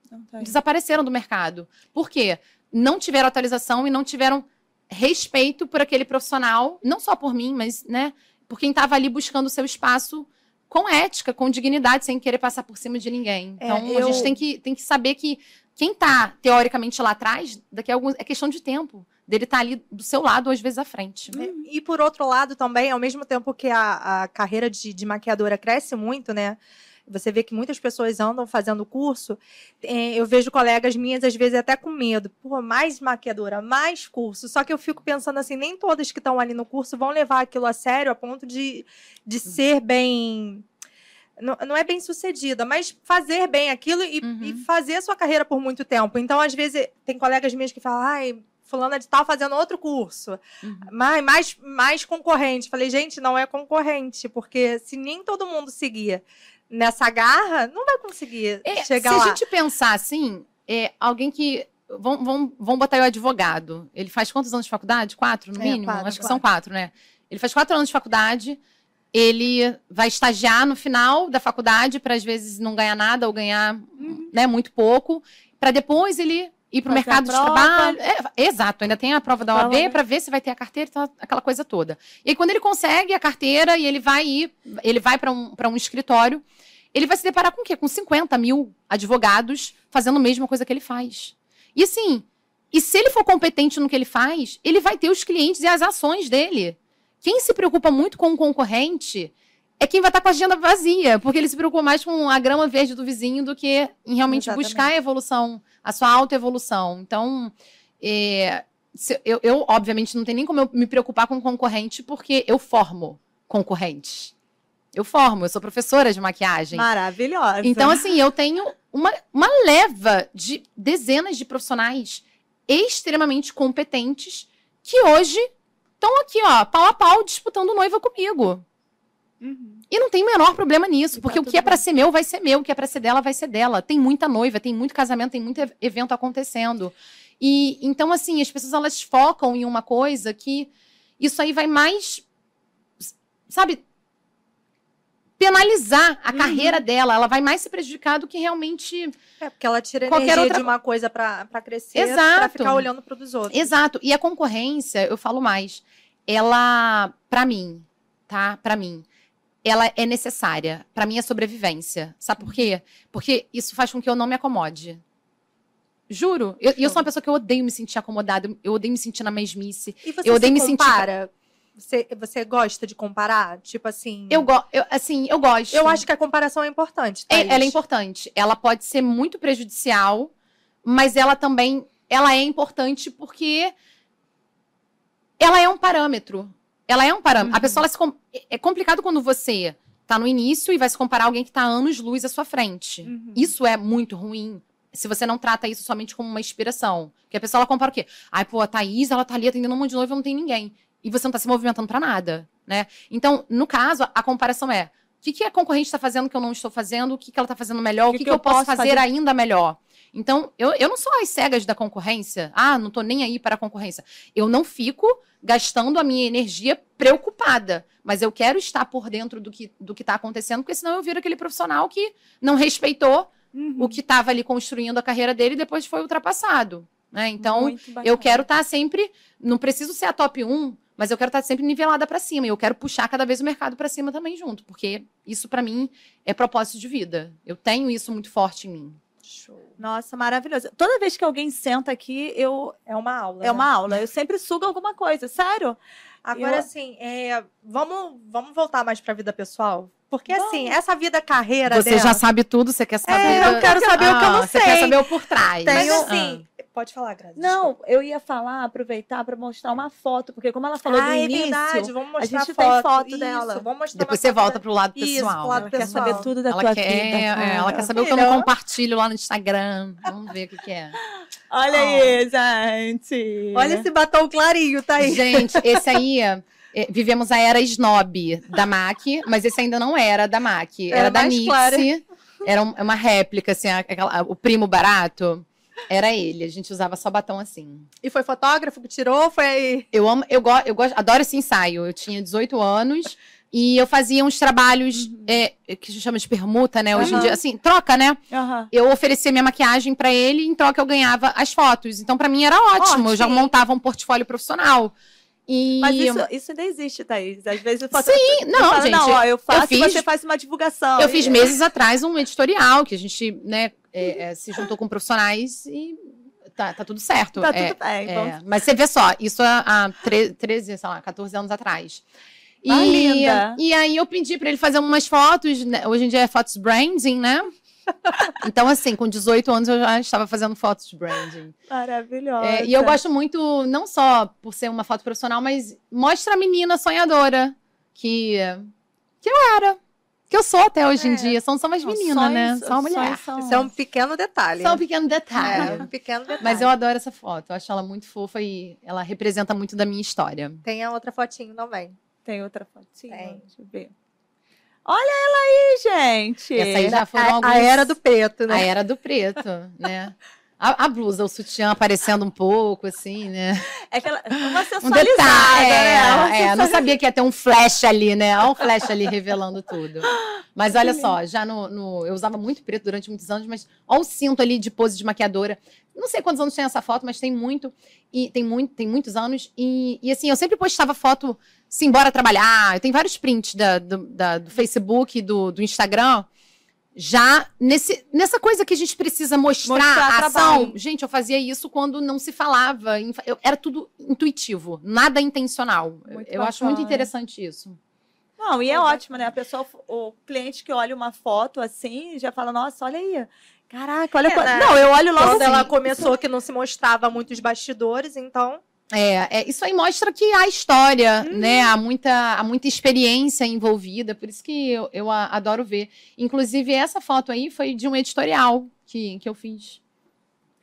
não tem. desapareceram do mercado. Por quê? Não tiveram atualização e não tiveram respeito por aquele profissional, não só por mim, mas, né, por quem estava ali buscando o seu espaço com ética, com dignidade, sem querer passar por cima de ninguém. É, Então, a eu- gente tem que, tem que saber que quem está teoricamente lá atrás, daqui a alguns é questão de tempo dele estar ali do seu lado, às vezes à frente. É, E por outro lado também, ao mesmo tempo que a, a carreira de, de maquiadora cresce muito, né? Você vê que muitas pessoas andam fazendo curso. é, eu vejo colegas minhas, às vezes, até com medo. Pô, mais maquiadora, mais curso. Só que eu fico pensando assim, nem todas que estão ali no curso vão levar aquilo a sério a ponto de, de ser bem. Não, não é bem sucedida, mas fazer bem aquilo e, Uhum. e fazer a sua carreira por muito tempo. Então, às vezes, tem colegas minhas que falam, ai, fulana de tal fazendo outro curso Uhum. mais, mais, mais concorrente. Falei, gente, não é concorrente, porque se nem todo mundo seguir nessa garra, não vai conseguir É, chegar se lá. a gente pensar assim, é alguém que. Vão, vão, vão botar aí o advogado. Ele faz quantos anos de faculdade? Quatro, no É, mínimo? quatro, Acho que são quatro, né? Ele faz quatro anos de faculdade. Ele vai estagiar no final da faculdade para às vezes não ganhar nada ou ganhar né, muito pouco, para depois ele ir para o mercado de trabalho. É, exato, ainda tem a prova da OAB para ver se vai ter a carteira, então, aquela coisa toda. E aí, quando ele consegue a carteira e ele vai ir, ele vai para um, pra um escritório, ele vai se deparar com o quê? Com 50 mil advogados fazendo a mesma coisa que ele faz. E assim, e se ele for competente no que ele faz, ele vai ter os clientes e as ações dele. Quem se preocupa muito com o concorrente é quem vai estar com a agenda vazia, porque ele se preocupa mais com a grama verde do vizinho do que em realmente Exatamente. buscar a evolução, a sua autoevolução. Então, é, eu, eu, obviamente, não tem nem como eu me preocupar com concorrente, porque eu formo concorrentes. Eu formo, eu sou professora de maquiagem. Maravilhosa. Então, assim, eu tenho uma, uma leva de dezenas de profissionais extremamente competentes que hoje estão aqui, ó, pau a pau, disputando noiva comigo. Uhum. E não tem o menor problema nisso, E porque tá o que é bem. ser meu vai ser meu, o que é pra ser dela vai ser dela. Tem muita noiva, tem muito casamento, tem muito ev- evento acontecendo. E então assim, as pessoas elas focam em uma coisa que isso aí vai mais sabe penalizar a Uhum. carreira dela, ela vai mais se prejudicar do que realmente É, porque ela tira Qualquer energia outra de uma coisa pra, pra crescer, Exato. pra ficar olhando pro dos outros. Exato. E a concorrência, eu falo mais, ela, pra mim, tá? Pra mim, ela é necessária pra minha sobrevivência. Sabe por quê? Porque isso faz com que eu não me acomode. Juro. Eu, e eu sou uma pessoa que eu odeio me sentir acomodada, eu- eu odeio me sentir na mesmice. E você Eu se odeio me sentir- compara? Você, você gosta de comparar? Tipo assim... Eu, go eu assim, eu gosto. eu acho que a comparação é importante, É, ela é importante. Ela pode ser muito prejudicial, mas ela também ela é importante porque ela é um parâmetro. Ela é um parâmetro. A Uhum. pessoa ela se é complicado quando você tá no início e vai se comparar a alguém que tá anos luz à sua frente. Uhum. Isso é muito ruim. Se você não trata isso somente como uma inspiração. Porque a pessoa ela compara o quê? Ai, pô, a Thaís, ela tá ali atendendo um monte de noiva, não tem ninguém. E você não tá se movimentando pra nada, né? Então, no caso, a comparação é: o que, que a concorrente está fazendo que eu não estou fazendo? O que, que ela está fazendo melhor? O que, que, eu, posso fazer, fazer? ainda melhor? Então, eu, eu não sou as cegas da concorrência. Ah, não tô nem aí para a concorrência. Eu não fico gastando a minha energia preocupada. Mas eu quero estar por dentro do que do está acontecendo, porque senão eu viro aquele profissional que não respeitou Uhum. o que estava ali construindo a carreira dele e depois foi ultrapassado. Né? Então, eu quero estar sempre. Não preciso ser a top 1, mas eu quero estar sempre nivelada para cima. E eu quero puxar cada vez o mercado para cima também junto. Porque isso, para mim, é propósito de vida. Eu tenho isso muito forte em mim. Show. Nossa, maravilhoso. Toda vez que alguém senta aqui, eu É uma aula. é uma aula. Eu sempre sugo alguma coisa, sério. Agora, Eu- assim, é, vamos, vamos voltar mais pra vida pessoal? Porque, Vamos. assim, essa vida carreira Você dela... já sabe tudo, você quer saber. É, eu quero saber o que eu não Você sei. quer saber o por trás. Mas, Tenho- assim... Pode falar, Grazi. Não, eu ia falar, aproveitar para mostrar uma foto, porque como ela falou ah, do é início, verdade. Vamos mostrar gente a tem foto. foto Isso, dela. Vamos mostrar Depois você foto volta pro lado Isso, pessoal. pro lado ela quer pessoal. saber tudo da ela tua quer, vida. é, ela quer saber o que eu não compartilho lá no Instagram. Vamos ver o que, que é. Olha aí, gente. Olha esse batom clarinho, tá aí. Gente, esse aí. é, vivemos a era snob da MAC, mas esse ainda não era da MAC. Era, Era da Nixie. clara. Era um- uma réplica, assim, aquela- o primo barato. Era ele. A gente usava só batom assim. E foi fotógrafo que tirou? Foi... Eu amo, eu, go, eu gosto, adoro esse ensaio. Eu tinha 18 anos e eu fazia uns trabalhos é, que a gente chama de permuta, né? Hoje em Uhum. dia, assim, troca, né? Aham. Eu oferecia minha maquiagem pra ele em troca eu ganhava as fotos. Então, pra mim era ótimo. Eu já Ótimo. montava um portfólio profissional. E Mas isso, isso ainda existe, Thaís. Às vezes eu faço. Sim, não, falo, gente, Não, ó, eu faço fiz- e você faz uma divulgação. eu fiz meses atrás um editorial que a gente, né, é, é, se juntou com profissionais e tá, tá tudo certo. Tá É, tudo bem. Vamos- mas você vê só, isso há, há tre- 13, sei lá, 14 anos atrás. E, Ah, linda. e aí eu pedi pra ele fazer umas fotos, né? hoje em dia é fotos branding, né? Então, assim, com 18 anos eu já estava fazendo fotos de branding. Maravilhosa. É, e eu gosto muito, não só por ser uma foto profissional, mas mostra a menina sonhadora que, que eu era. Que eu sou até hoje em É. dia. São só umas São meninas, sonhos- né? Só uma mulher. são- Isso é um pequeno detalhe. Só um pequeno É, detalhe. um pequeno detalhe. Mas eu adoro essa foto. Eu acho ela muito fofa e ela representa muito da minha história. Tem a outra fotinho também. Tem outra fotinha? Tem. Deixa eu ver. Olha ela aí, gente. Essa aí já foram a, alguns... a era do preto, A né? era do preto, né? A, a blusa, o sutiã aparecendo um pouco, assim, né? É aquela, uma Um sensualizada, detalhe. né? Uma É, é, não sabia que ia ter um flash ali, né? Olha o flash ali revelando tudo. Mas olha só, já no, no- Eu usava muito preto durante muitos anos, mas olha o cinto ali de pose de maquiadora. Não sei quantos anos tem essa foto, mas tem muito. E tem, muito, tem muitos anos. E, e assim, eu sempre postava foto se embora trabalhar. Eu tenho vários prints da- do, da- do Facebook do, do Instagram. Já nesse, nessa coisa que a gente precisa mostrar, Mostrar a ação. trabalho. Gente, eu fazia isso quando não se falava. eu- era tudo intuitivo, nada intencional. Muito eu acho muito bacana. interessante isso. Não, e é Exatamente. ótimo, né? A pessoa, o cliente que olha uma foto assim, já fala, nossa, olha aí. Caraca, olha. É, né? Não, eu olho logo Quando ela assim. começou que não se mostrava muitos bastidores, então. É, é, isso aí mostra que há história, Hum. né? Há muita, há muita experiência envolvida, por isso que eu, eu a- adoro ver. Inclusive, essa foto aí foi de um editorial que, que eu fiz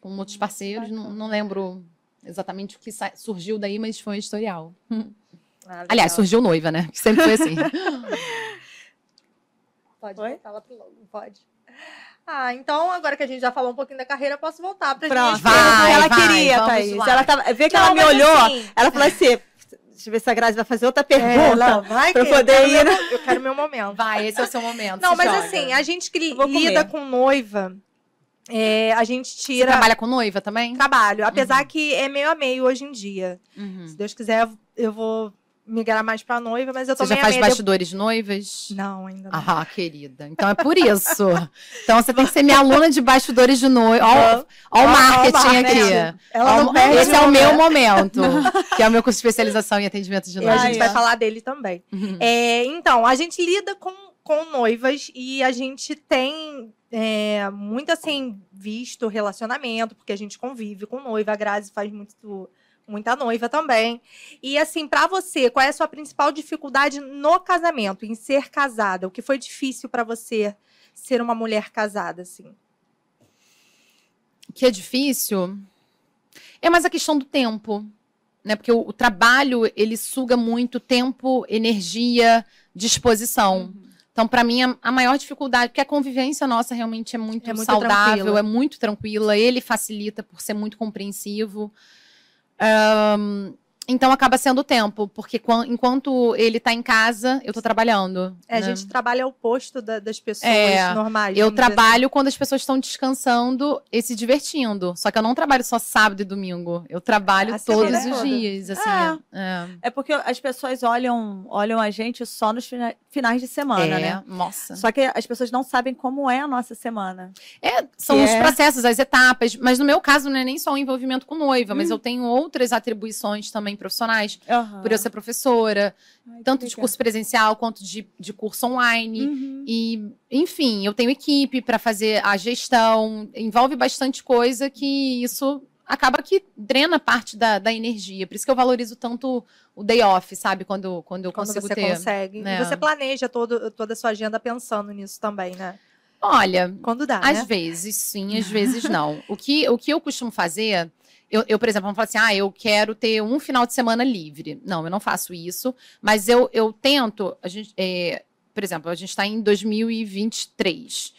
com outros parceiros. Não, não lembro exatamente o que surgiu daí, mas foi um editorial. Ah, Aliás, surgiu noiva, né? Sempre foi assim. Pode Oi? lá pro logo, pode. Ah, então agora que a gente já falou um pouquinho da carreira, eu posso voltar para Pronto. gente. Vai, ela vai, queria, vamos Thaís. lá. Ela tava, vê que Não, ela me olhou, assim, ela falou assim, deixa eu ver se a Grazi vai fazer outra é, pergunta. não, vai pra que eu poder quero ir, meu- Eu quero meu momento. Vai, esse é o seu momento. Não, se mas joga. assim, a gente que Eu lida com noiva, é, a gente Você tira trabalha com noiva também? trabalho. Apesar que é meio a meio hoje em dia. Uhum. Se Deus quiser, eu vou migrar mais pra noiva, mas eu tô Você já faz meio. bastidores noivas? Não, ainda não. Ah, querida. Então é por isso. Então você tem que ser minha aluna de bastidores de noiva. Olha Ó, o marketing aqui. Ela Ó, Esse é o meu momento. que é o meu curso de especialização em atendimento de E a noiva. gente Ai, vai falar dele também. Uhum. É, então, a gente lida com, com noivas e a gente tem é, muito assim visto relacionamento, porque a gente convive com noiva. A Grazi faz muito, muita noiva também. E assim, pra você, qual é a sua principal dificuldade no casamento, em ser casada? O que foi difícil pra você ser uma mulher casada, assim? Que é difícil é mais a questão do tempo, né? Porque o, o trabalho ele suga muito tempo, energia, disposição. Então, para mim, a, a maior dificuldade, porque a convivência nossa realmente é muito, É muito saudável, tranquila. é muito tranquila, ele facilita por ser muito compreensivo. Um, então, acaba sendo o tempo, porque quan- enquanto ele tá em casa, eu tô trabalhando. É, a né? gente trabalha ao oposto da- das pessoas É, normais. Eu dizer assim. trabalho quando as pessoas estão descansando e se divertindo. Só que eu não trabalho só sábado e domingo. Eu trabalho A todos os toda. dias, assim. é. É porque as pessoas olham, olham a gente só nos fina- finais de semana, É, né? nossa. Só que as pessoas não sabem como é a nossa semana. É, são Que os é- processos, as etapas. Mas no meu caso, não é nem só o envolvimento com noiva, Hum. mas eu tenho outras atribuições também profissionais. Aham. Por eu ser professora, Ai, tanto de curso presencial quanto de, de curso online. Uhum. E, enfim, eu tenho equipe para fazer a gestão, envolve bastante coisa que isso acaba que drena parte da, da energia. Por isso que eu valorizo tanto o day off, sabe? Quando, quando eu Quando consigo você ter. consegue. né? E você planeja todo, toda a sua agenda pensando nisso também, né? Olha, Quando dá, às né? vezes sim, às vezes não. O que, o que eu costumo fazer. Eu, eu, por exemplo, vamos falar assim, ah, eu quero ter um final de semana livre. Não, eu não faço isso, mas eu, eu tento, a gente, é, por exemplo, a gente está em 2023.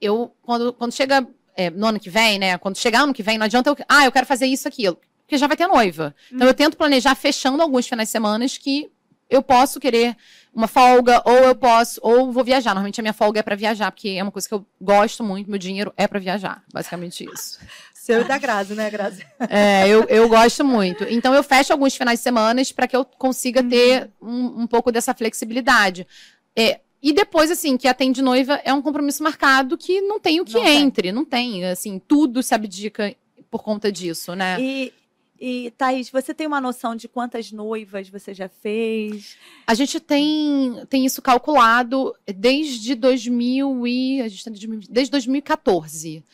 Eu, quando, quando chega é, no ano que vem, né? Quando chegar ano que vem, não adianta eu, ah, eu quero fazer isso, aquilo, porque já vai ter noiva. Então eu tento planejar fechando alguns finais de semana que eu posso querer uma folga, ou eu posso, ou vou viajar. Normalmente a minha folga é para viajar, porque é uma coisa que eu gosto muito, meu dinheiro é para viajar, basicamente isso. Seu e da Grazi, né, Grazi? É, eu, eu gosto muito. Então eu fecho alguns finais de semana para que eu consiga ter um, um pouco dessa flexibilidade. É, e depois, assim, que atende noiva é um compromisso marcado que não tem o que Não tem. entre, não tem. Assim, tudo se abdica por conta disso, né? E, e, Thaís, você tem uma noção de quantas noivas você já fez? A gente tem, tem isso calculado desde 2000 e, a gente tá em 2000 desde 2014.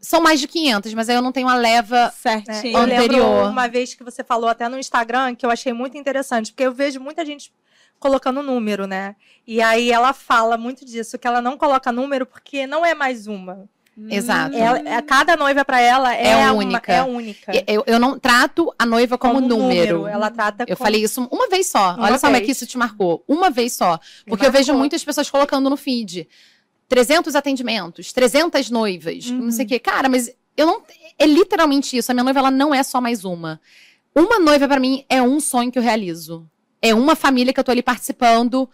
São mais de 500, mas aí eu não tenho a leva É, Certinho. eu lembro Anterior. uma vez que você falou até no Instagram que eu achei muito interessante, porque eu vejo muita gente colocando número, né? E aí ela fala muito disso, que ela não coloca número porque não é mais uma. Exato. Ela, é- cada noiva para ela é, É uma- única. é única. Eu, eu não trato a noiva como, número. Ela trata Eu como- falei isso uma vez só. Uma Olha só como é que vez. isso te marcou. Uma vez só. Porque eu vejo muitas pessoas colocando no feed 300 atendimentos, 300 noivas, Uhum. não sei o quê. Cara, mas eu não. É literalmente isso. A minha noiva, ela não é só mais uma. Uma noiva, pra mim, é um sonho que eu realizo. É uma família que eu tô ali participando,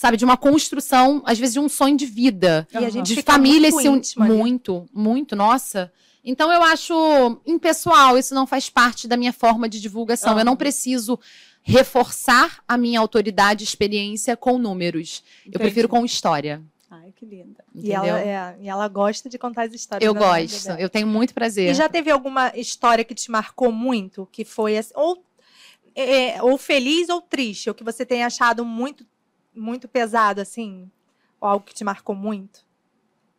sabe, de uma construção, às vezes, de um sonho de vida. E a gente de fica família muito se un... íntima muito, muito, nossa. Então eu acho impessoal, isso não faz parte da minha forma de divulgação. Eu não preciso reforçar a minha autoridade e experiência com números. Eu prefiro com história. Ai, que linda. E ela, é, e ela gosta de contar as histórias. eu gosto, eu tenho muito prazer. E já teve alguma história que te marcou muito? Que foi assim, ou, é, ou feliz ou triste, ou que você tenha achado muito, muito pesado, assim? Ou algo que te marcou muito?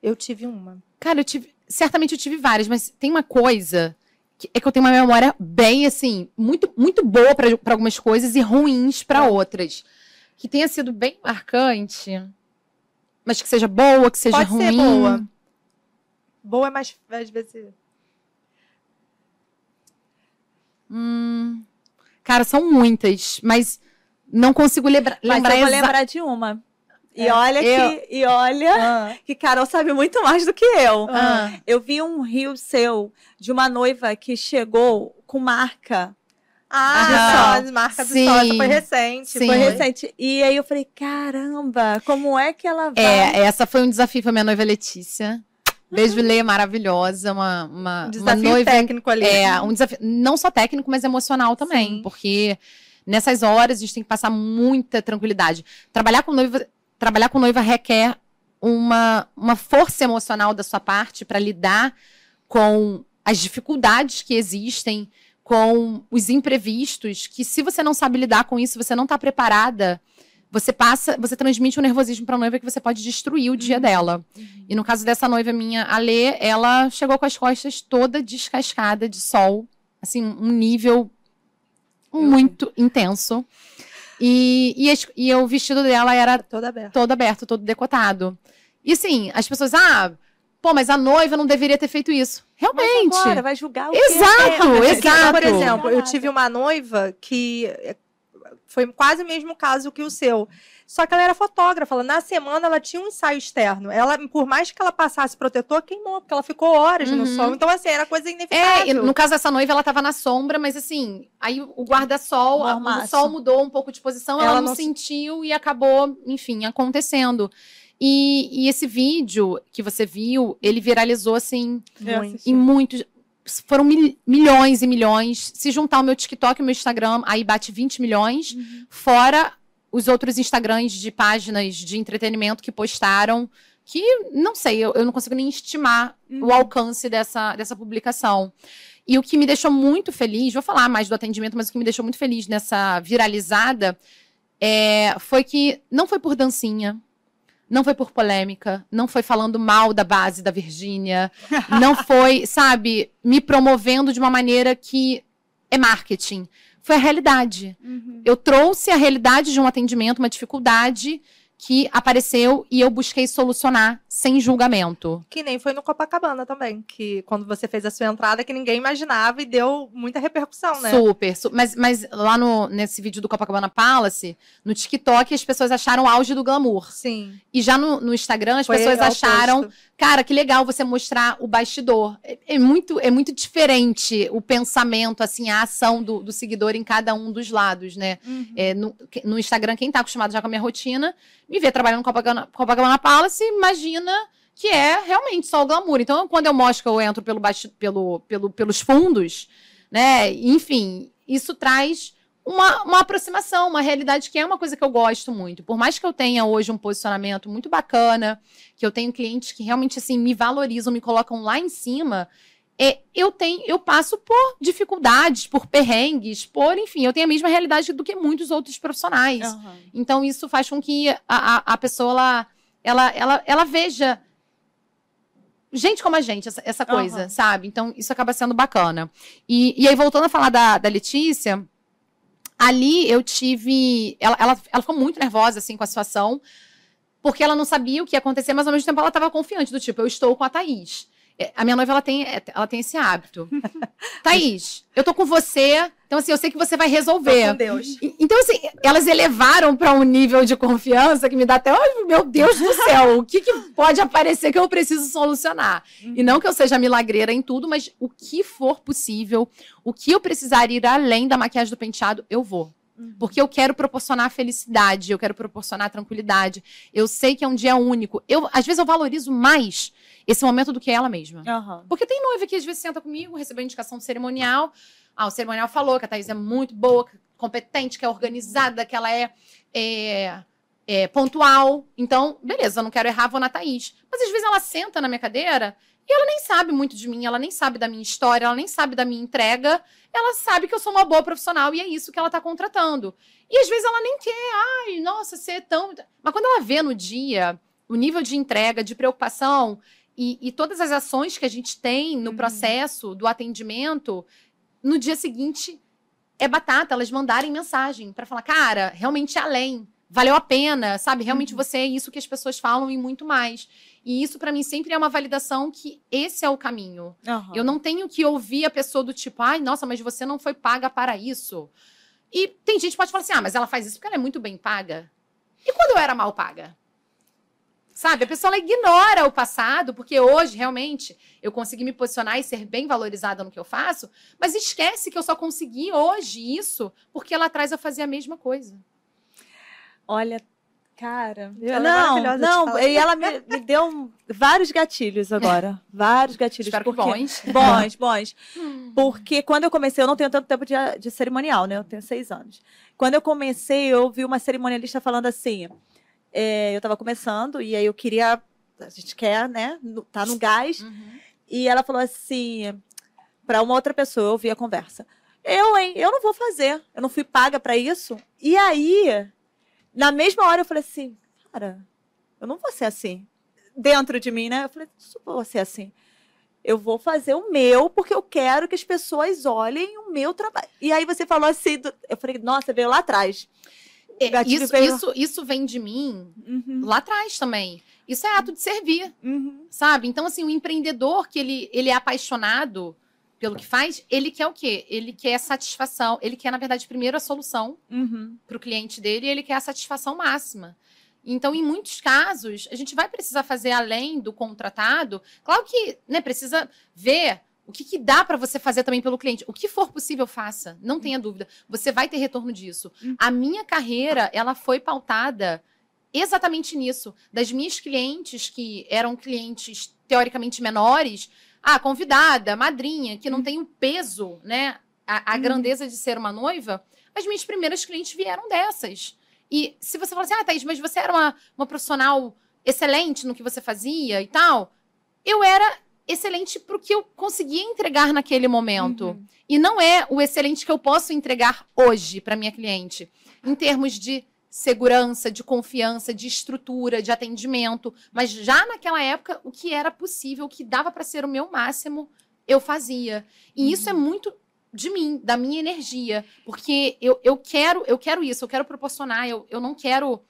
Eu tive uma. Cara, eu tive. Certamente eu tive várias, mas tem uma coisa. Que é que eu tenho uma memória bem, assim, muito, muito boa para algumas coisas e ruins para É. outras. Que tenha sido bem marcante. Mas que seja boa, que seja Pode ruim. ser boa. Boa é mais, às vezes. Hum, cara, são muitas, mas não consigo Mas lembrar eu vou lembrar de uma. E É, olha eu- que, e olha Ah, que Carol sabe muito mais do que eu. Ah, Eu vi um rio seu de uma noiva que chegou com marca. ah Aham. as marcas do Sim. sol. Foi recente. Sim. Foi recente. E aí eu falei, caramba, como é que ela vai? É, essa foi um desafio pra minha noiva Letícia. Beijo, Lê, maravilhosa. Uma, uma, Um uma desafio noiva. técnico ali. É, um desafio, não só técnico, mas emocional também. Sim. Porque nessas horas a gente tem que passar muita tranquilidade. Trabalhar com noiva, trabalhar com noiva requer uma, uma força emocional da sua parte para lidar com as dificuldades que existem, com os imprevistos, que se você não sabe lidar com isso, você não está preparada, você passa, você transmite um nervosismo para a noiva que você pode destruir o dia dela. E no caso dessa noiva minha, a Lê, ela chegou com as costas toda descascada de sol, assim, um nível muito intenso. E, e, e o vestido dela era Toda aberta. todo aberto, todo decotado. E assim, as pessoas, ah, pô, mas a noiva não deveria ter feito isso. Mas Realmente. agora vai julgar o Exato, quê? É, Porque, exato. Por exemplo, eu tive uma noiva que foi quase o mesmo caso que o seu. Só que ela era fotógrafa. Ela, na semana ela tinha um ensaio externo. Ela, por mais que ela passasse protetor, queimou, porque ela ficou horas no Uhum. sol. Então, assim, era coisa É, inevitável. no caso dessa noiva, ela tava na sombra, mas assim, aí o guarda-sol, o sol mudou um pouco de posição, ela, Ela não, não se- sentiu e acabou, enfim, acontecendo. E, e esse vídeo que você viu, ele viralizou assim em muitos. Foram mil- milhões e milhões. Se juntar o meu TikTok e o meu Instagram, aí bate 20 milhões. Uhum. Fora os outros Instagrams de páginas de entretenimento que postaram. Que, não sei, eu, eu não consigo nem estimar Uhum. o alcance dessa, dessa publicação. E o que me deixou muito feliz, vou falar mais do atendimento, mas o que me deixou muito feliz nessa viralizada é, foi que não foi por dancinha, não foi por polêmica, não foi falando mal da base da Virgínia, não foi, sabe, me promovendo de uma maneira que é marketing. Foi a realidade. Uhum. Eu trouxe a realidade de um atendimento, uma dificuldade que apareceu e eu busquei solucionar sem julgamento. Que nem foi no Copacabana também. Que quando você fez a sua entrada, que ninguém imaginava e deu muita repercussão, né? Super, su- mas, mas lá no, nesse vídeo do Copacabana Palace, no TikTok, as pessoas acharam o auge do glamour. Sim. E já no, no Instagram, as Foi pessoas acharam, cara, que legal você mostrar o bastidor. É, é muito, é muito diferente o pensamento, assim, a ação do, do seguidor em cada um dos lados, né? Uhum. É, no, no Instagram, quem tá acostumado já com a minha rotina, me vê trabalhando no Copacabana, Copacabana Palace, imagina que é realmente só o glamour. Então, quando eu mostro que eu entro pelo, pelo, pelo, pelos fundos, né? Enfim, isso traz uma, uma aproximação, uma realidade que é uma coisa que eu gosto muito. Por mais que eu tenha hoje um posicionamento muito bacana, que eu tenho clientes que realmente assim me valorizam, me colocam lá em cima, é, eu tenho, eu passo por dificuldades, por perrengues, por, enfim, eu tenho a mesma realidade do que muitos outros profissionais. Aham. Então, isso faz com que a, a, a pessoa ela, ela, ela, ela veja gente como a gente, essa, essa coisa, Aham. sabe? Então, isso acaba sendo bacana. E, e aí, voltando a falar da, da Letícia, ali eu tive. Ela, ela, ela ficou muito nervosa, assim, com a situação, porque ela não sabia o que ia acontecer, mas ao mesmo tempo ela estava confiante, do tipo, eu estou com a Thaís. É, A minha noiva, ela tem, é, ela tem esse hábito. Thaís, eu tô com você, então assim, eu sei que você vai Tô resolver. com Deus. Então, assim, elas elevaram para um nível de confiança que me dá até, oh, meu Deus do céu, o que, que pode aparecer que eu preciso solucionar? E não que eu seja milagreira em tudo, mas o que for possível, o que eu precisar ir além da maquiagem do penteado, eu vou. Porque eu quero proporcionar felicidade, eu quero proporcionar tranquilidade. Eu sei que é um dia único. Eu, às vezes eu valorizo mais esse momento do que ela mesma. Aham. Porque tem noiva que às vezes senta comigo, recebeu indicação do cerimonial. Ah, o cerimonial falou que a Thaís é muito boa, competente, que é organizada, que ela é, é, é pontual. Então, beleza, eu não quero errar, vou na Thaís. Mas às vezes ela senta na minha cadeira E ela nem sabe muito de mim, ela nem sabe da minha história, ela nem sabe da minha entrega. Ela sabe que eu sou uma boa profissional e é isso que ela tá contratando. E às vezes ela nem quer, ai, nossa, ser é tão. Mas quando ela vê no dia o nível de entrega, de preocupação e, e todas as ações que a gente tem no uhum. processo do atendimento, no dia seguinte é batata elas mandarem mensagem para falar, cara, realmente é além, valeu a pena, sabe? Realmente uhum. você é isso que as pessoas falam e muito mais. E isso para mim sempre é uma validação que esse é o caminho. Uhum. Eu não tenho que ouvir a pessoa do tipo, ai, nossa, mas você não foi paga para isso. E tem gente que pode falar assim, ah, mas ela faz isso porque ela é muito bem paga. E quando eu era mal paga? Sabe? A pessoa ignora o passado, porque hoje, realmente, eu consegui me posicionar e ser bem valorizada no que eu faço, mas esquece que eu só consegui hoje isso porque lá atrás eu fazia a mesma coisa. Olha, cara. Ela não, é não, e ela me, me, deu vários gatilhos agora. Vários gatilhos. Espero porque, bons. Bons, bons. Porque quando eu comecei, eu não tenho tanto tempo de, de cerimonial, né? Eu tenho seis anos. Quando eu comecei, eu ouvi uma cerimonialista falando assim é, eu estava começando e aí eu queria. A gente quer, né? Tá no gás. Uhum. E ela falou assim, para uma outra pessoa, eu ouvi a conversa. Eu, hein? Eu não vou fazer. Eu não fui paga para isso. E aí, na mesma hora, eu falei assim, cara, eu não vou ser assim. Dentro de mim, né? Eu falei, não vou ser assim. Eu vou fazer o meu porque eu quero que as pessoas olhem o meu trabalho. E aí você falou assim, do... eu falei, nossa, veio lá atrás. É, isso, veio... isso, isso vem de mim uhum. lá atrás também. Isso é ato de servir, uhum. sabe? Então, assim, o empreendedor que ele, ele é apaixonado pelo que faz, ele quer o quê? Ele quer satisfação. Ele quer, na verdade, primeiro a solução uhum. para o cliente dele e ele quer a satisfação máxima. Então, em muitos casos, a gente vai precisar fazer além do contratado. Claro que né, precisa ver o que, que dá para você fazer também pelo cliente? O que for possível, faça. Não tenha hum. dúvida. Você vai ter retorno disso. Hum. A minha carreira, ela foi pautada exatamente nisso. Das minhas clientes, que eram clientes teoricamente menores, a convidada, madrinha, que não hum. tem o peso, né? A, a grandeza de ser uma noiva, as minhas primeiras clientes vieram dessas. E se você falar assim, ah, Thaís, mas você era uma, uma profissional excelente no que você fazia e tal, eu era excelente para o que eu conseguia entregar naquele momento. Uhum. E não é o excelente que eu posso entregar hoje para minha cliente, em termos de segurança, de confiança, de estrutura, de atendimento. Mas já naquela época, o que era possível, o que dava para ser o meu máximo, eu fazia. E uhum. isso é muito de mim, da minha energia. Porque eu, eu quero eu quero isso, eu quero proporcionar, eu, eu não quero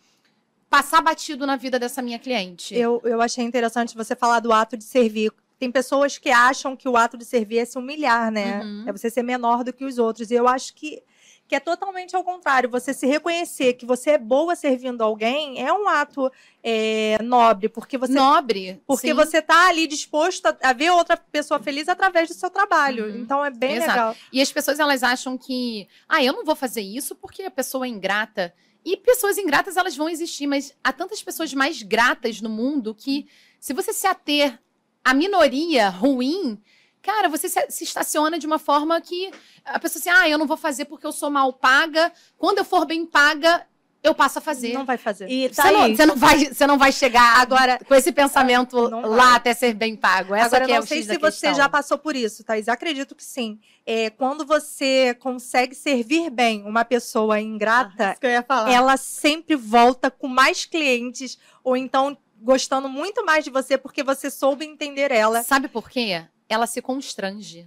passar batido na vida dessa minha cliente. Eu, eu achei interessante você falar do ato de servir tem pessoas que acham que o ato de servir é se humilhar, né? Uhum. É você ser menor do que os outros. E eu acho que, que é totalmente ao contrário. Você se reconhecer que você é boa servindo alguém é um ato é, nobre, porque você. Nobre. Porque sim. você está ali disposto a, a, ver outra pessoa feliz através do seu trabalho. Uhum. Então é bem Exato. legal. E as pessoas elas acham que, ah, eu não vou fazer isso porque a pessoa é ingrata. E pessoas ingratas elas vão existir, mas há tantas pessoas mais gratas no mundo que se você se ater a minoria ruim, cara, você se, estaciona de uma forma que a pessoa assim, ah, eu não vou fazer porque eu sou mal paga. Quando eu for bem paga, eu passo a fazer. Não vai fazer. E tá você, não, você, não, vai, você não vai chegar agora com esse pensamento lá até ser bem pago. Essa agora, eu não sei se você já passou por isso, Thais. Acredito que sim. É, quando você consegue servir bem uma pessoa ingrata, ah, ela sempre volta com mais clientes ou então gostando muito mais de você porque você soube entender ela. Sabe por quê? Ela se constrange.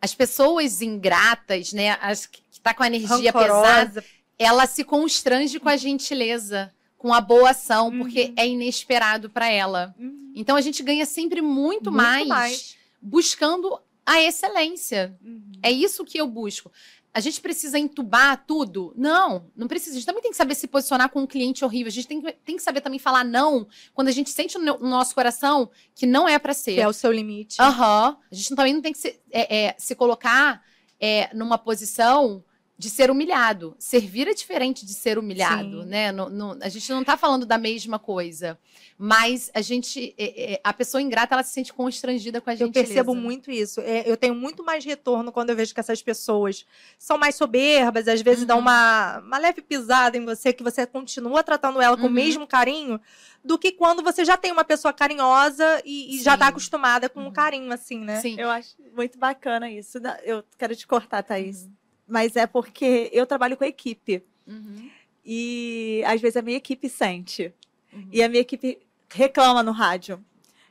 As pessoas ingratas, né, as que tá com a energia Rancorosa. pesada, ela se constrange com a gentileza, com a boa ação, uhum. porque é inesperado para ela. Uhum. Então a gente ganha sempre muito, muito mais, mais, buscando a excelência. Uhum. É isso que eu busco a gente precisa entubar tudo? Não, não precisa. A gente também tem que saber se posicionar com um cliente horrível. A gente tem que, tem que saber também falar não quando a gente sente no, no nosso coração que não é para ser. Que é o seu limite. Aham. Uhum. A gente também não tem que se, é, é, se colocar é, numa posição de ser humilhado. Servir é diferente de ser humilhado, Sim. né? No- no- a gente não tá falando da mesma coisa. Mas a gente. é- é- a pessoa ingrata, ela se sente constrangida com a gente. Eu percebo muito isso. É, eu tenho muito mais retorno quando eu vejo que essas pessoas são mais soberbas, às vezes dão Uhum. uma, uma leve pisada em você, que você continua tratando ela com o Uhum. mesmo carinho, do que quando você já tem uma pessoa carinhosa e, e já tá Sim. acostumada com Uhum. um carinho, assim, né? Sim. Eu acho muito bacana isso. Não, Eu quero te cortar, Thaís. Uhum. Mas é porque eu trabalho com equipe. Uhum, E às vezes a minha equipe sente. uhum. E a minha equipe reclama no rádio.